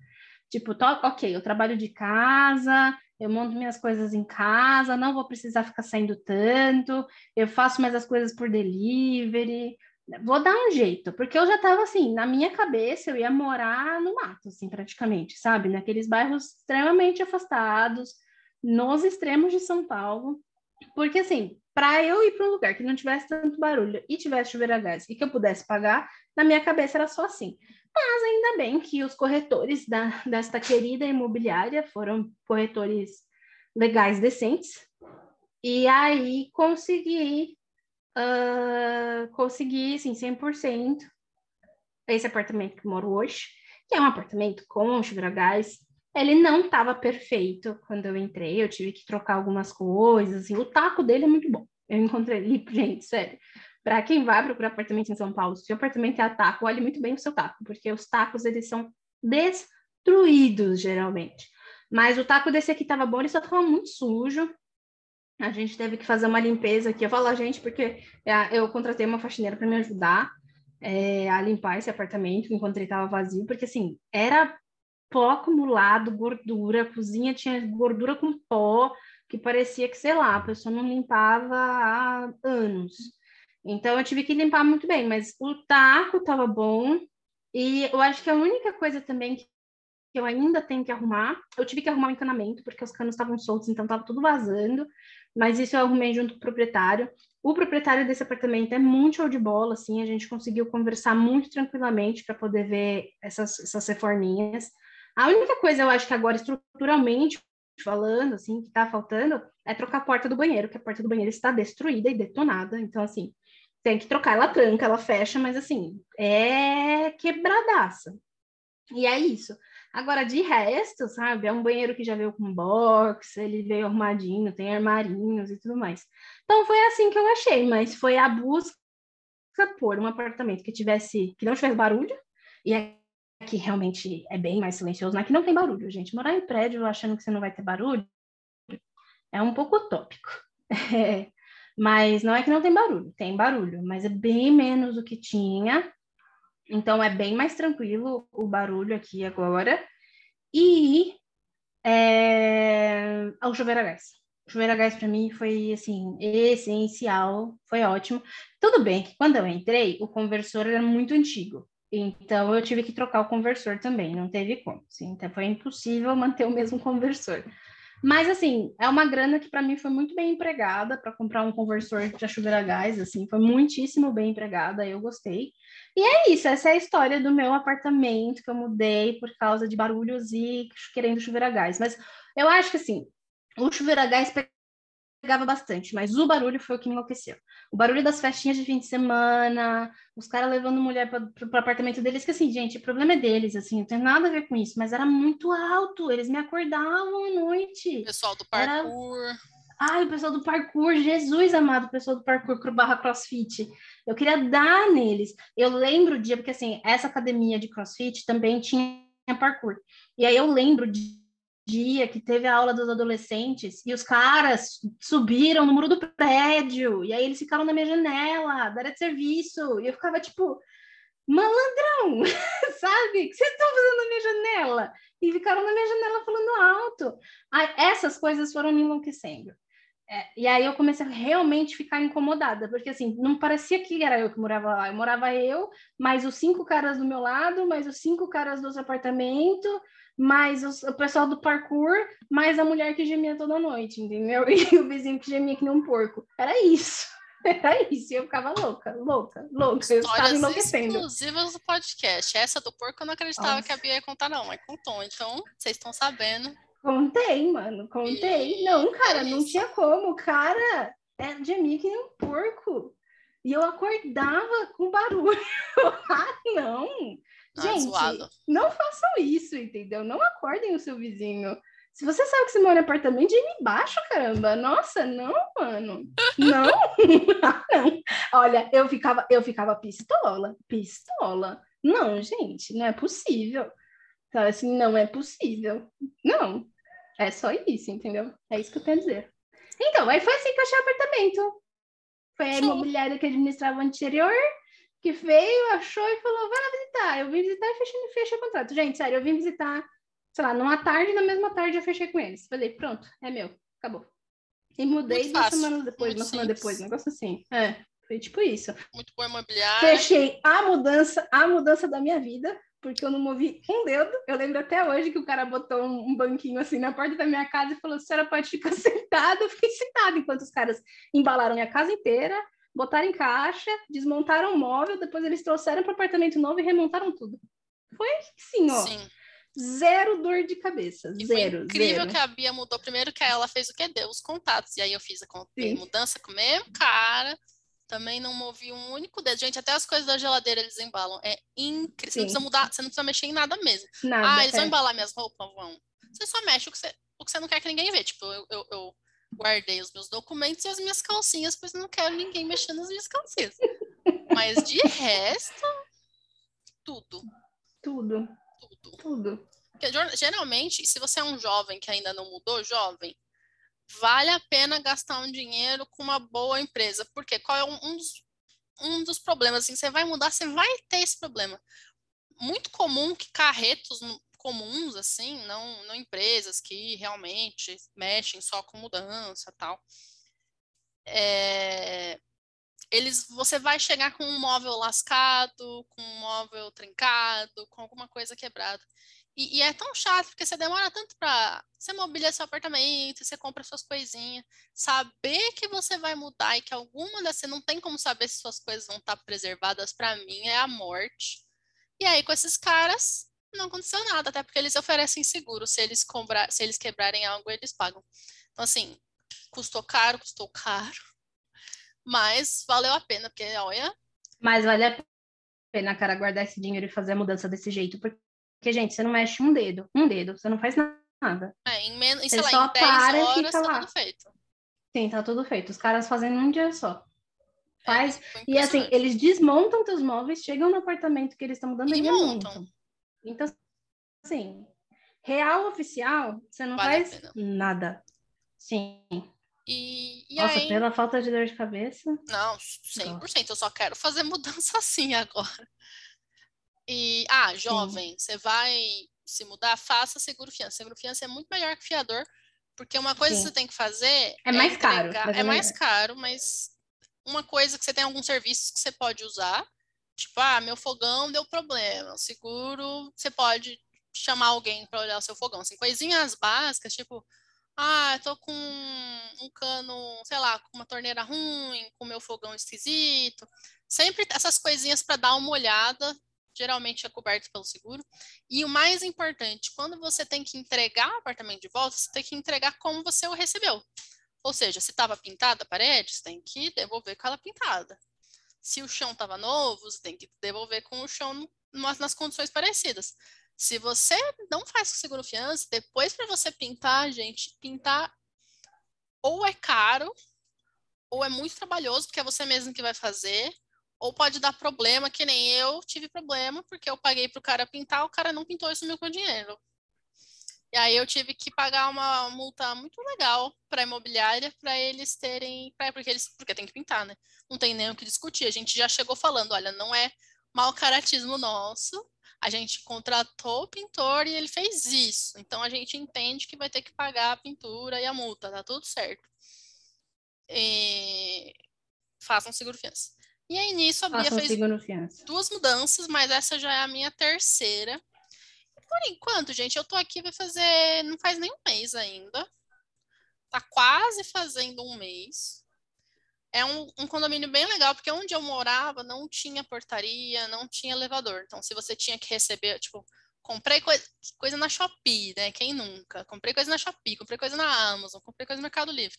Tipo, ok, eu trabalho de casa, eu monto minhas coisas em casa, não vou precisar ficar saindo tanto, eu faço mais as coisas por delivery, vou dar um jeito, porque eu já estava assim, na minha cabeça eu ia morar no mato, assim, praticamente, sabe? Naqueles bairros extremamente afastados, nos extremos de São Paulo, porque assim, para eu ir para um lugar que não tivesse tanto barulho e tivesse chuveiro a gás e que eu pudesse pagar, na minha cabeça era só assim. Mas ainda bem que os corretores da, desta querida imobiliária foram corretores legais, decentes, e aí consegui, uh, consegui, assim, 100% esse apartamento que moro hoje, que é um apartamento com chuveiro a gás, ele não estava perfeito quando eu entrei, eu tive que trocar algumas coisas, assim, o taco dele é muito bom. Eu encontrei ali, gente, sério. Para quem vai procurar apartamento em São Paulo, se o apartamento é a taco, olhe muito bem o seu taco, porque os tacos eles são destruídos geralmente. Mas o taco desse aqui estava bom, ele só estava muito sujo. A gente teve que fazer uma limpeza aqui. Eu falo a gente porque é, eu contratei uma faxineira para me ajudar é, a limpar esse apartamento enquanto ele estava vazio, porque assim, era pó acumulado, gordura, a cozinha tinha gordura com pó, que parecia que, sei lá, a pessoa não limpava há anos. Então eu tive que limpar muito bem, mas o taco estava bom. E eu acho que a única coisa também que eu ainda tenho que arrumar, eu tive que arrumar o encanamento, porque os canos estavam soltos, então estava tudo vazando. Mas isso eu arrumei junto com o proprietário. O proprietário desse apartamento é muito show de bola, assim, a gente conseguiu conversar muito tranquilamente para poder ver essas, essas reforminhas. A única coisa eu acho que agora, estruturalmente falando, assim, que está faltando, é trocar a porta do banheiro, que a porta do banheiro está destruída e detonada. Então, assim, tem que trocar, ela tranca, ela fecha, mas assim, é quebradaça. E é isso. Agora, de resto, sabe, é um banheiro que já veio com box, ele veio arrumadinho, tem armarinhos e tudo mais. Então foi assim que eu achei, mas foi a busca por um apartamento que tivesse, que não tivesse barulho, e aqui realmente é bem mais silencioso, aqui não tem barulho, gente. Morar em prédio achando que você não vai ter barulho é um pouco utópico. É. Mas não é que não tem barulho, tem barulho, mas é bem menos do que tinha. Então é bem mais tranquilo o barulho aqui agora. E é, o chuveiro a gás. O chuveiro a gás para mim foi assim essencial, foi ótimo. Tudo bem que quando eu entrei, o conversor era muito antigo. Então eu tive que trocar o conversor também, não teve como. Assim, então foi impossível manter o mesmo conversor. Mas, assim, é uma grana que para mim foi muito bem empregada para comprar um conversor de chuveiro a gás, assim, foi muitíssimo bem empregada, eu gostei. E é isso, essa é a história do meu apartamento que eu mudei por causa de barulhos e querendo chuveiro a gás. Mas eu acho que, assim, o chuveiro a gás pegava bastante, mas o barulho foi o que me enlouqueceu. O barulho das festinhas de fim de semana, os caras levando mulher para o apartamento deles, que assim, gente, o problema é deles, assim, não tem nada a ver com isso, mas era muito alto, eles me acordavam à noite. Pessoal do parkour. Era... Ai, o pessoal do parkour, Jesus amado, o pessoal do parkour barra crossfit. Eu queria dar neles. Eu lembro o dia, porque assim, essa academia de crossfit também tinha parkour. E aí eu lembro de dia que teve a aula dos adolescentes e os caras subiram no muro do prédio e aí eles ficaram na minha janela, da área de serviço, e eu ficava tipo, malandrão, sabe? O que vocês estão fazendo na minha janela? E ficaram na minha janela falando alto. Aí, essas coisas foram me enlouquecendo. É, e aí eu comecei a realmente ficar incomodada, porque assim, não parecia que era eu que morava lá, eu morava eu, mais os cinco caras do meu lado, mais os cinco caras do outro apartamento, mais os, o pessoal do parkour, mais a mulher que gemia toda noite, entendeu? E o vizinho que gemia que nem um porco. Era isso. Era isso, e eu ficava louca, louca, louca. Eu estava enlouquecendo. exclusivas do podcast. Essa do porco eu não acreditava Nossa. que a Bia ia contar, não, mas contou. Então, vocês estão sabendo. Contei, mano, contei. Não, cara, não tinha como. O cara é de mim que nem um porco. E eu acordava com barulho. ah, não! Ah, Gente, zoado. não façam isso, entendeu? Não acordem o seu vizinho. Se você sabe que você mora em apartamento, de embaixo, caramba. Nossa, não, mano. Não. não. Olha, eu ficava, eu ficava pistola, pistola. Não, gente, não é possível. Então, assim, não é possível. Não. É só isso, entendeu? É isso que eu a dizer. Então, aí foi assim que eu achei o apartamento. Foi a imobiliária que administrava o anterior, que veio, achou e falou: vai lá visitar. Eu vim visitar e fechei, fechei o contrato. Gente, sério, eu vim visitar, sei lá, numa tarde, na mesma tarde eu fechei com eles. Falei: pronto, é meu, acabou. E mudei Muito duas fácil. semanas depois, Muito uma semana depois, um negócio assim. É, foi tipo isso. Muito bom imobiliário. Fechei a mudança, a mudança da minha vida porque eu não movi um dedo. Eu lembro até hoje que o cara botou um, um banquinho assim na porta da minha casa e falou: a senhora pode ficar sentada. Eu fiquei sentada enquanto os caras embalaram minha casa inteira, botaram em caixa, desmontaram o móvel, depois eles trouxeram para o apartamento novo e remontaram tudo. Foi sim, ó. Sim. Zero dor de cabeça. E zero. Incrível zero. que a Bia mudou primeiro que ela fez o que deu, os contatos. E aí eu fiz a mudança com o mesmo cara também não movi um único dedo. Gente, até as coisas da geladeira eles embalam. É incrível. Você não precisa mudar, você não precisa mexer em nada mesmo. Nada, ah, eles é. vão embalar minhas roupas? Vão. Você só mexe o que você, o que você não quer que ninguém vê. Tipo, eu, eu, eu guardei os meus documentos e as minhas calcinhas, pois não quero ninguém mexendo nas minhas calcinhas. Mas de resto, tudo. Tudo. Tudo. Tudo. Porque, geralmente, se você é um jovem que ainda não mudou, jovem, vale a pena gastar um dinheiro com uma boa empresa. Porque qual é um, um, dos, um dos problemas? Assim, você vai mudar, você vai ter esse problema. Muito comum que carretos comuns, assim, não, não empresas que realmente mexem só com mudança tal. É, eles, você vai chegar com um móvel lascado, com um móvel trincado, com alguma coisa quebrada. E, e, é tão chato, porque você demora tanto para. Você mobília seu apartamento, você compra suas coisinhas. Saber que você vai mudar e que alguma dessas. Você não tem como saber se suas coisas vão estar preservadas, para mim, é a morte. E aí, com esses caras, não aconteceu nada, até porque eles oferecem seguro. Se eles, comprar, se eles quebrarem algo, eles pagam. Então, assim, custou caro, custou caro. Mas valeu a pena, porque, olha. Mas vale a pena, cara, guardar esse dinheiro e fazer a mudança desse jeito, porque gente, você não mexe um dedo, um dedo, você não faz nada. É, em menos, sei lá, só em 10 para horas e fica tá lá. tudo feito. Sim, tá tudo feito. Os caras fazem num dia só. É, faz. É, e assim, eles desmontam teus móveis, chegam no apartamento que eles estão mudando e remontam. Montam. Então, assim, real oficial, você não vale faz nada. Sim. E, e Nossa, aí... pela falta de dor de cabeça. Não, 100%. Nossa. Eu só quero fazer mudança assim agora. E, ah, jovem, Sim. você vai se mudar, faça seguro fiança. Seguro fiança é muito melhor que fiador, porque uma coisa Sim. que você tem que fazer é, é mais entregar, caro. É, é mais caro, mas uma coisa que você tem alguns serviços que você pode usar, tipo, ah, meu fogão deu problema, o seguro, você pode chamar alguém para olhar o seu fogão. Assim, coisinhas básicas, tipo, ah, tô com um cano, sei lá, com uma torneira ruim, com meu fogão esquisito. Sempre essas coisinhas para dar uma olhada geralmente é coberto pelo seguro. E o mais importante, quando você tem que entregar o apartamento de volta, você tem que entregar como você o recebeu. Ou seja, se estava pintada a parede, você tem que devolver com ela pintada. Se o chão estava novo, você tem que devolver com o chão nas condições parecidas. Se você não faz com seguro fiança, depois para você pintar, gente, pintar ou é caro, ou é muito trabalhoso, porque é você mesmo que vai fazer, ou pode dar problema, que nem eu tive problema, porque eu paguei para o cara pintar, o cara não pintou e sumiu com o dinheiro. E aí eu tive que pagar uma multa muito legal para a imobiliária para eles terem, pra, porque eles, porque tem que pintar, né? Não tem nem o que discutir. A gente já chegou falando, olha, não é mau caratismo nosso. A gente contratou o pintor e ele fez isso. Então a gente entende que vai ter que pagar a pintura e a multa, tá tudo certo. E... Façam seguro fiança. E aí nisso a Bia fez duas mudanças, mas essa já é a minha terceira. Por enquanto, gente, eu tô aqui vai fazer, não faz nem um mês ainda. Tá quase fazendo um mês. É um, um condomínio bem legal, porque onde eu morava não tinha portaria, não tinha elevador. Então, se você tinha que receber, tipo, comprei coi coisa na Shopee, né? Quem nunca? Comprei coisa na Shopee, comprei coisa na Amazon, comprei coisa no Mercado Livre.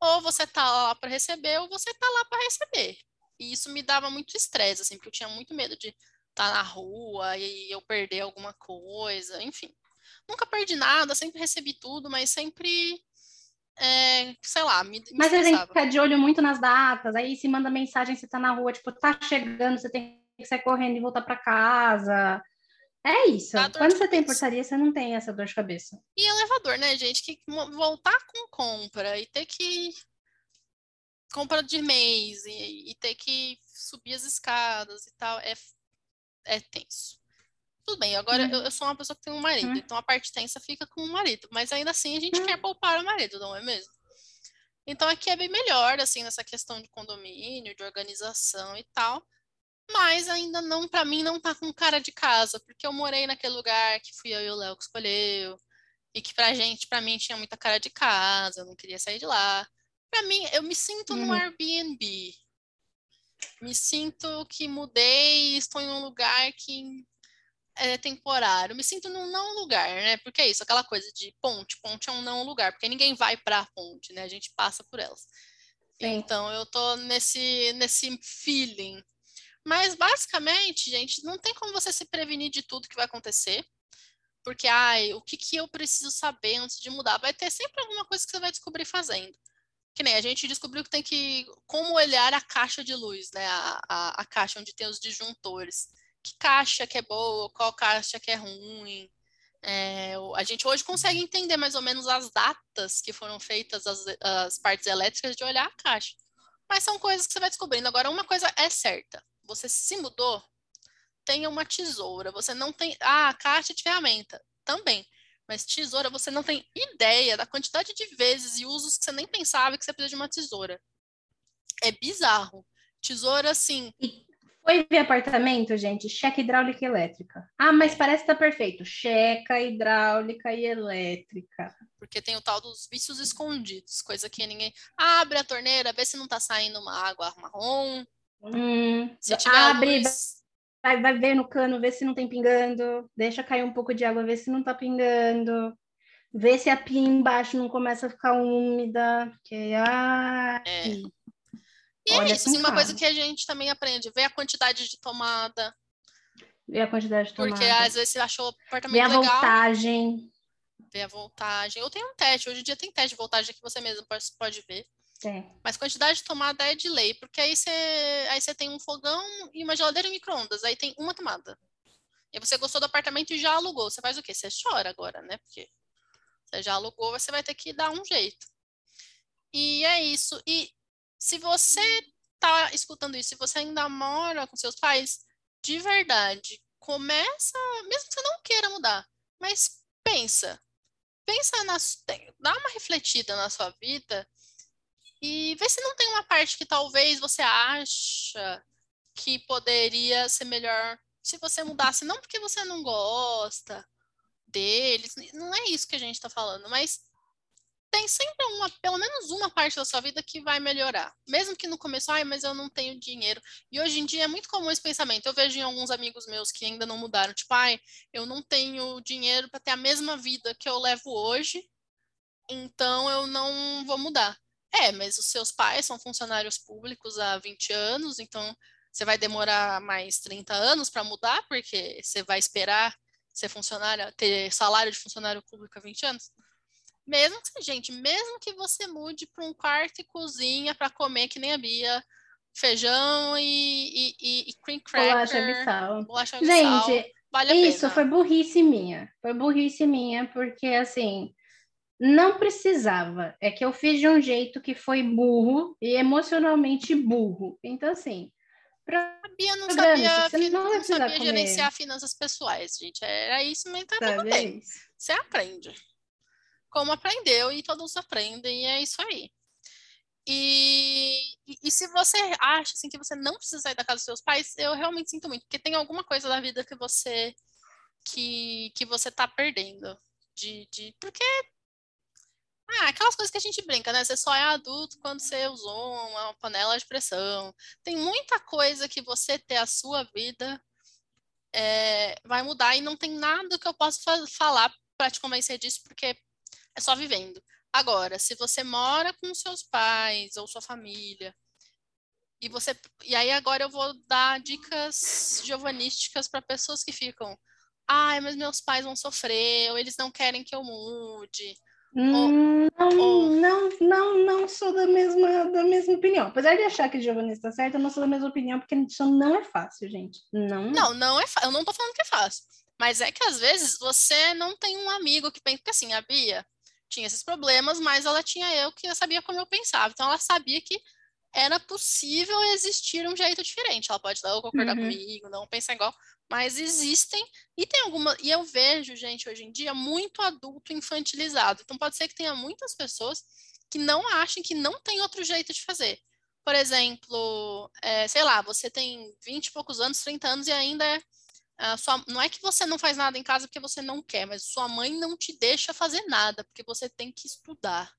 Ou você tá lá para receber, ou você tá lá para receber. E isso me dava muito estresse, assim, porque eu tinha muito medo de tá na rua e eu perder alguma coisa, enfim. Nunca perdi nada, sempre recebi tudo, mas sempre é, sei lá, me, me Mas a gente fica de olho muito nas datas, aí se manda mensagem, você tá na rua, tipo, tá chegando, você tem que sair correndo e voltar para casa. É isso. Quando você tem portaria, você não tem essa dor de cabeça. E elevador, né, gente? Que voltar com compra e ter que compra de mês e, e ter que subir as escadas e tal é, é tenso. Tudo bem, agora uhum. eu, eu, sou uma pessoa que tem um marido, uhum. então a parte tensa fica com o marido, mas ainda assim a gente uhum. quer poupar o marido, não é mesmo? Então aqui é bem melhor, assim, nessa questão de condomínio, de organização e tal. Mas ainda não, para mim, não tá com cara de casa, porque eu morei naquele lugar que fui eu e o Léo que escolheu, e que pra gente, pra mim, tinha muita cara de casa, eu não queria sair de lá. Pra mim, eu me sinto uhum. no Airbnb. Me sinto que mudei, estou em um lugar que é temporário. Me sinto num não lugar, né? Porque é isso, aquela coisa de ponte. Ponte é um não lugar, porque ninguém vai para a ponte, né? A gente passa por elas. Sim. Então eu tô nesse nesse feeling mas basicamente, gente, não tem como você se prevenir de tudo que vai acontecer. Porque, ai, o que, que eu preciso saber antes de mudar? Vai ter sempre alguma coisa que você vai descobrir fazendo. Que nem a gente descobriu que tem que. Como olhar a caixa de luz, né? A, a, a caixa onde tem os disjuntores. Que caixa que é boa, qual caixa que é ruim. É, a gente hoje consegue entender mais ou menos as datas que foram feitas as, as partes elétricas de olhar a caixa. Mas são coisas que você vai descobrindo. Agora, uma coisa é certa: você se mudou, tenha uma tesoura. Você não tem. Ah, caixa de ferramenta. Também. Mas tesoura, você não tem ideia da quantidade de vezes e usos que você nem pensava que você precisa de uma tesoura. É bizarro. Tesoura, assim. Foi ver apartamento, gente? Checa hidráulica e elétrica. Ah, mas parece que tá perfeito. Checa hidráulica e elétrica. Porque tem o tal dos vícios escondidos, coisa que ninguém. Abre a torneira, vê se não tá saindo uma água marrom. Hum, abre, luz... vai, vai ver no cano, ver se não tem pingando, deixa cair um pouco de água, ver se não tá pingando, ver se a pia embaixo não começa a ficar úmida, porque ai, é. E é isso, assim, uma coisa que a gente também aprende, ver a quantidade de tomada. Ver a quantidade de tomada. Porque às vezes você achou o apartamento ver a legal. voltagem. Ver a voltagem. Ou tem um teste, hoje em dia tem teste de voltagem que você mesmo pode, pode ver. É. Mas quantidade de tomada é de lei, porque aí você, aí você tem um fogão e uma geladeira e um micro-ondas, aí tem uma tomada. E você gostou do apartamento e já alugou. Você faz o quê? Você chora agora, né? Porque você já alugou, você vai ter que dar um jeito. E é isso. E se você tá escutando isso, se você ainda mora com seus pais, de verdade, começa, mesmo que você não queira mudar, mas pensa. Pensa na, dá uma refletida na sua vida e vê se não tem uma parte que talvez você acha que poderia ser melhor se você mudasse, não porque você não gosta deles, não é isso que a gente está falando, mas tem sempre uma, pelo menos uma parte da sua vida que vai melhorar. Mesmo que no começo, ai, mas eu não tenho dinheiro. E hoje em dia é muito comum esse pensamento. Eu vejo em alguns amigos meus que ainda não mudaram, tipo, ai, eu não tenho dinheiro para ter a mesma vida que eu levo hoje, então eu não vou mudar. É, mas os seus pais são funcionários públicos há 20 anos, então você vai demorar mais 30 anos para mudar, porque você vai esperar ser funcionário, ter salário de funcionário público há 20 anos. Mesmo que, gente, mesmo que você mude para um quarto e cozinha para comer que nem a Bia, feijão e, e, e cream cracker. Bolacha de sal. Bolacha gente, vale isso foi burrice minha. Foi burrice minha, porque assim, não precisava. É que eu fiz de um jeito que foi burro e emocionalmente burro. Então, assim. Pra... Bia não sabia, você não, não sabia gerenciar finanças pessoais, gente. Era isso, mas tá tudo bem. Você aprende. Como aprendeu e todos aprendem, e é isso aí. E, e, e, se você acha assim, que você não precisa sair da casa dos seus pais, eu realmente sinto muito, porque tem alguma coisa da vida que você que, que você tá perdendo. De, de, porque ah, aquelas coisas que a gente brinca, né? Você só é adulto quando você usou uma panela de pressão. Tem muita coisa que você ter a sua vida é, vai mudar e não tem nada que eu possa falar para te convencer disso, porque é só vivendo. Agora, se você mora com seus pais ou sua família, e você e aí agora eu vou dar dicas giovanísticas para pessoas que ficam, ai, mas meus pais vão sofrer, ou eles não querem que eu mude. Não, não, não, não sou da mesma, da mesma opinião. Apesar de achar que Giovanni está certo, eu não sou da mesma opinião, porque isso não é fácil, gente. Não. Não, não é Eu não tô falando que é fácil. Mas é que às vezes você não tem um amigo que pensa. Porque assim, a Bia tinha esses problemas, mas ela tinha eu que sabia como eu pensava. Então ela sabia que era possível existir um jeito diferente. Ela pode não concordar uhum. comigo, não pensar igual, mas existem e tem alguma e eu vejo gente hoje em dia muito adulto infantilizado. Então pode ser que tenha muitas pessoas que não achem que não tem outro jeito de fazer. Por exemplo, é, sei lá, você tem 20 e poucos anos, 30 anos e ainda é, sua, não é que você não faz nada em casa porque você não quer, mas sua mãe não te deixa fazer nada porque você tem que estudar.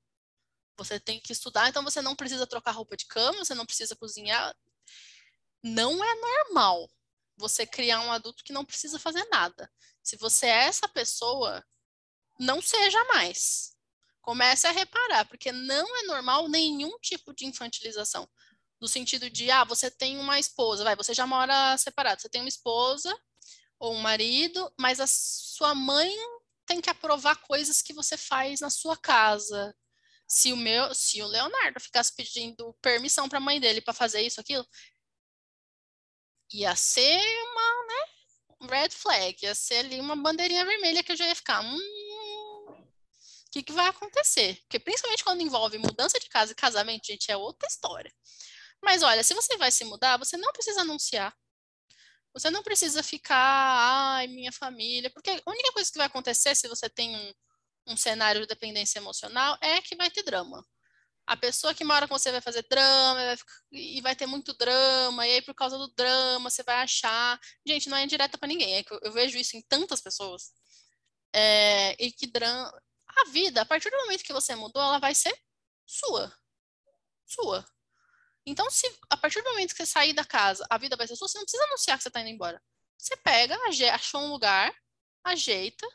Você tem que estudar, então você não precisa trocar roupa de cama, você não precisa cozinhar. Não é normal você criar um adulto que não precisa fazer nada. Se você é essa pessoa, não seja mais. Comece a reparar, porque não é normal nenhum tipo de infantilização. No sentido de, ah, você tem uma esposa, vai, você já mora separado, você tem uma esposa ou um marido, mas a sua mãe tem que aprovar coisas que você faz na sua casa. Se o meu, se o Leonardo ficasse pedindo permissão para a mãe dele para fazer isso, aquilo, ia ser uma, né, red flag, ia ser ali uma bandeirinha vermelha que eu já ia ficar, hum, o que, que vai acontecer? Porque principalmente quando envolve mudança de casa e casamento, gente, é outra história. Mas olha, se você vai se mudar, você não precisa anunciar. Você não precisa ficar, ai, minha família, porque a única coisa que vai acontecer se você tem um, um cenário de dependência emocional é que vai ter drama a pessoa que mora com você vai fazer drama vai ficar, e vai ter muito drama, e aí por causa do drama você vai achar. Gente, não é indireta para ninguém, é que eu, eu, vejo isso em tantas pessoas. É, e que drama. A vida, a partir do momento que você mudou, ela vai ser sua. Sua. Então, se a partir do momento que você sair da casa, a vida vai ser sua, você não precisa anunciar que você está indo embora. Você pega, achou um lugar, ajeita,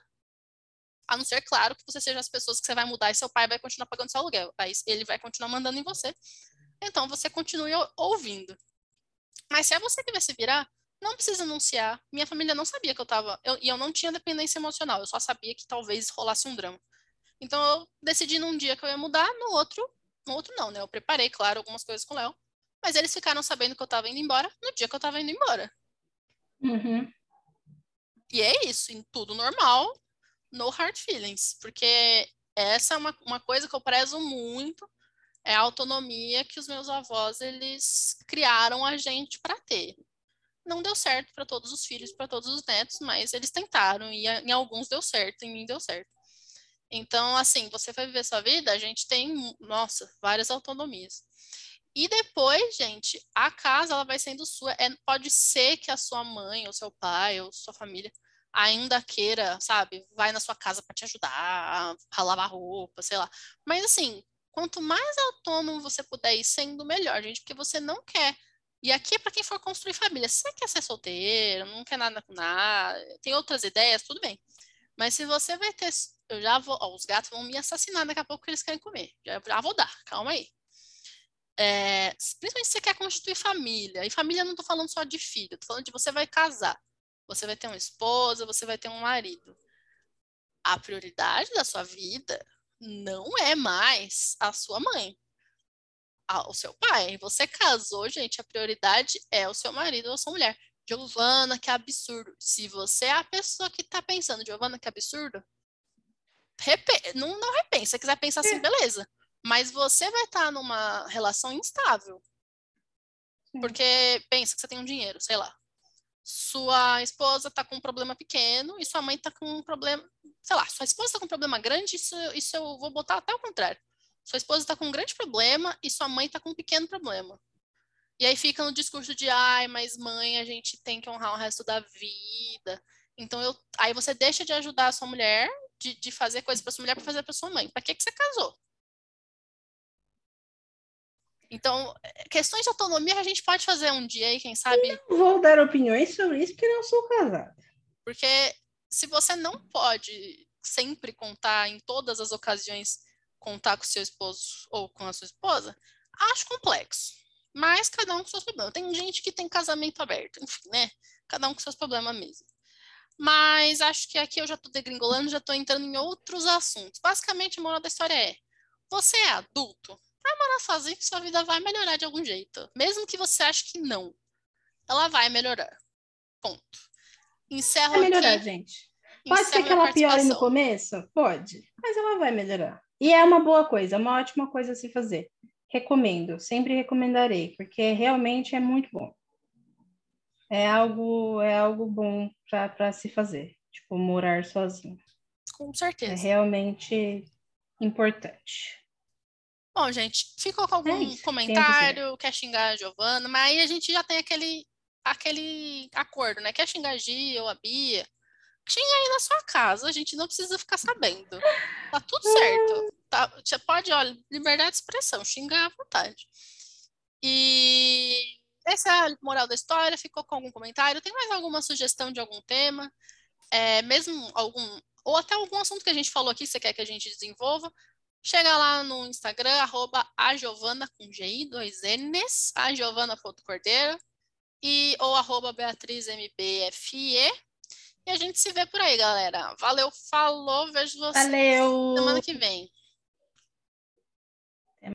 a não ser, claro, que você seja as pessoas que você vai mudar e seu pai vai continuar pagando seu aluguel. Aí ele vai continuar mandando em você. Então você continue ouvindo. Mas se é você que vai se virar, não precisa anunciar. Minha família não sabia que eu estava. E eu não tinha dependência emocional. Eu só sabia que talvez rolasse um drama. Então eu decidi num dia que eu ia mudar, no outro. No outro não, né? Eu preparei, claro, algumas coisas com o Léo. Mas eles ficaram sabendo que eu estava indo embora no dia que eu estava indo embora. Uhum. E é isso, em tudo normal no hard feelings, porque essa é uma, uma coisa que eu prezo muito, é a autonomia que os meus avós eles criaram a gente para ter. Não deu certo para todos os filhos, para todos os netos, mas eles tentaram e em alguns deu certo, em mim deu certo. Então, assim, você vai viver sua vida, a gente tem, nossa, várias autonomias. E depois, gente, a casa ela vai sendo sua. É, pode ser que a sua mãe, ou seu pai, ou sua família ainda queira, sabe, vai na sua casa para te ajudar a lavar roupa, sei lá. Mas assim, quanto mais autônomo você puder ir sendo, melhor, gente, porque você não quer. E aqui é para quem for construir família. Se você quer ser solteiro, não quer nada com nada, tem outras ideias, tudo bem. Mas se você vai ter. Eu já vou. Ó, os gatos vão me assassinar daqui a pouco que eles querem comer. Já, já vou dar, calma aí. É, principalmente se você quer constituir família. E família não tô falando só de filho, tô falando de você vai casar. Você vai ter uma esposa, você vai ter um marido. A prioridade da sua vida não é mais a sua mãe, o seu pai. Você casou, gente, a prioridade é o seu marido ou a sua mulher. Giovana, que absurdo. Se você é a pessoa que tá pensando, Giovana, que absurdo, não, não repensa. Se quiser pensar assim, é. beleza. Mas você vai estar tá numa relação instável. Porque pensa que você tem um dinheiro, sei lá sua esposa está com um problema pequeno e sua mãe está com um problema, sei lá, sua esposa está com um problema grande, isso, isso eu vou botar até o contrário. Sua esposa está com um grande problema e sua mãe está com um pequeno problema. E aí fica no discurso de, ai, mas mãe, a gente tem que honrar o resto da vida. Então, eu, aí você deixa de ajudar a sua mulher, de, de fazer coisas para sua mulher para fazer para sua mãe. Para que, que você casou? Então, questões de autonomia a gente pode fazer um dia aí, quem sabe. Não vou dar opiniões sobre isso porque não sou casada. Porque se você não pode sempre contar em todas as ocasiões contar com seu esposo ou com a sua esposa, acho complexo. Mas cada um com seus problemas. Tem gente que tem casamento aberto, enfim, né? Cada um com seus problemas mesmo. Mas acho que aqui eu já estou degringolando, já estou entrando em outros assuntos. Basicamente, a moral da história é: você é adulto, vai morar sozinho que sua vida vai melhorar de algum jeito. Mesmo que você ache que não, ela vai melhorar. Ponto. Encerro vai melhorar, aqui. gente. Pode ser que ela piore no começo? Pode. Mas ela vai melhorar. E é uma boa coisa, é uma ótima coisa a se fazer. Recomendo, sempre recomendarei, porque realmente é muito bom é algo é algo bom para se fazer, tipo morar sozinho. Com certeza. É realmente importante. Bom, gente, ficou com algum é comentário, quer xingar a Giovana, mas aí a gente já tem aquele aquele acordo, né? Quer xingar a Gia ou a Bia? Xinga aí na sua casa, a gente não precisa ficar sabendo. Tá tudo certo. Tá, você pode, olha, liberdade de expressão, xingar à vontade. E essa é a moral da história. Ficou com algum comentário? Tem mais alguma sugestão de algum tema? É, mesmo algum, ou até algum assunto que a gente falou aqui, você quer que a gente desenvolva? Chega lá no Instagram, arroba a Giovana com GI, dois N's, a Giovana.cordeiro, e, ou arroba BeatrizMBFE. E a gente se vê por aí, galera. Valeu, falou, vejo vocês Valeu. semana que vem.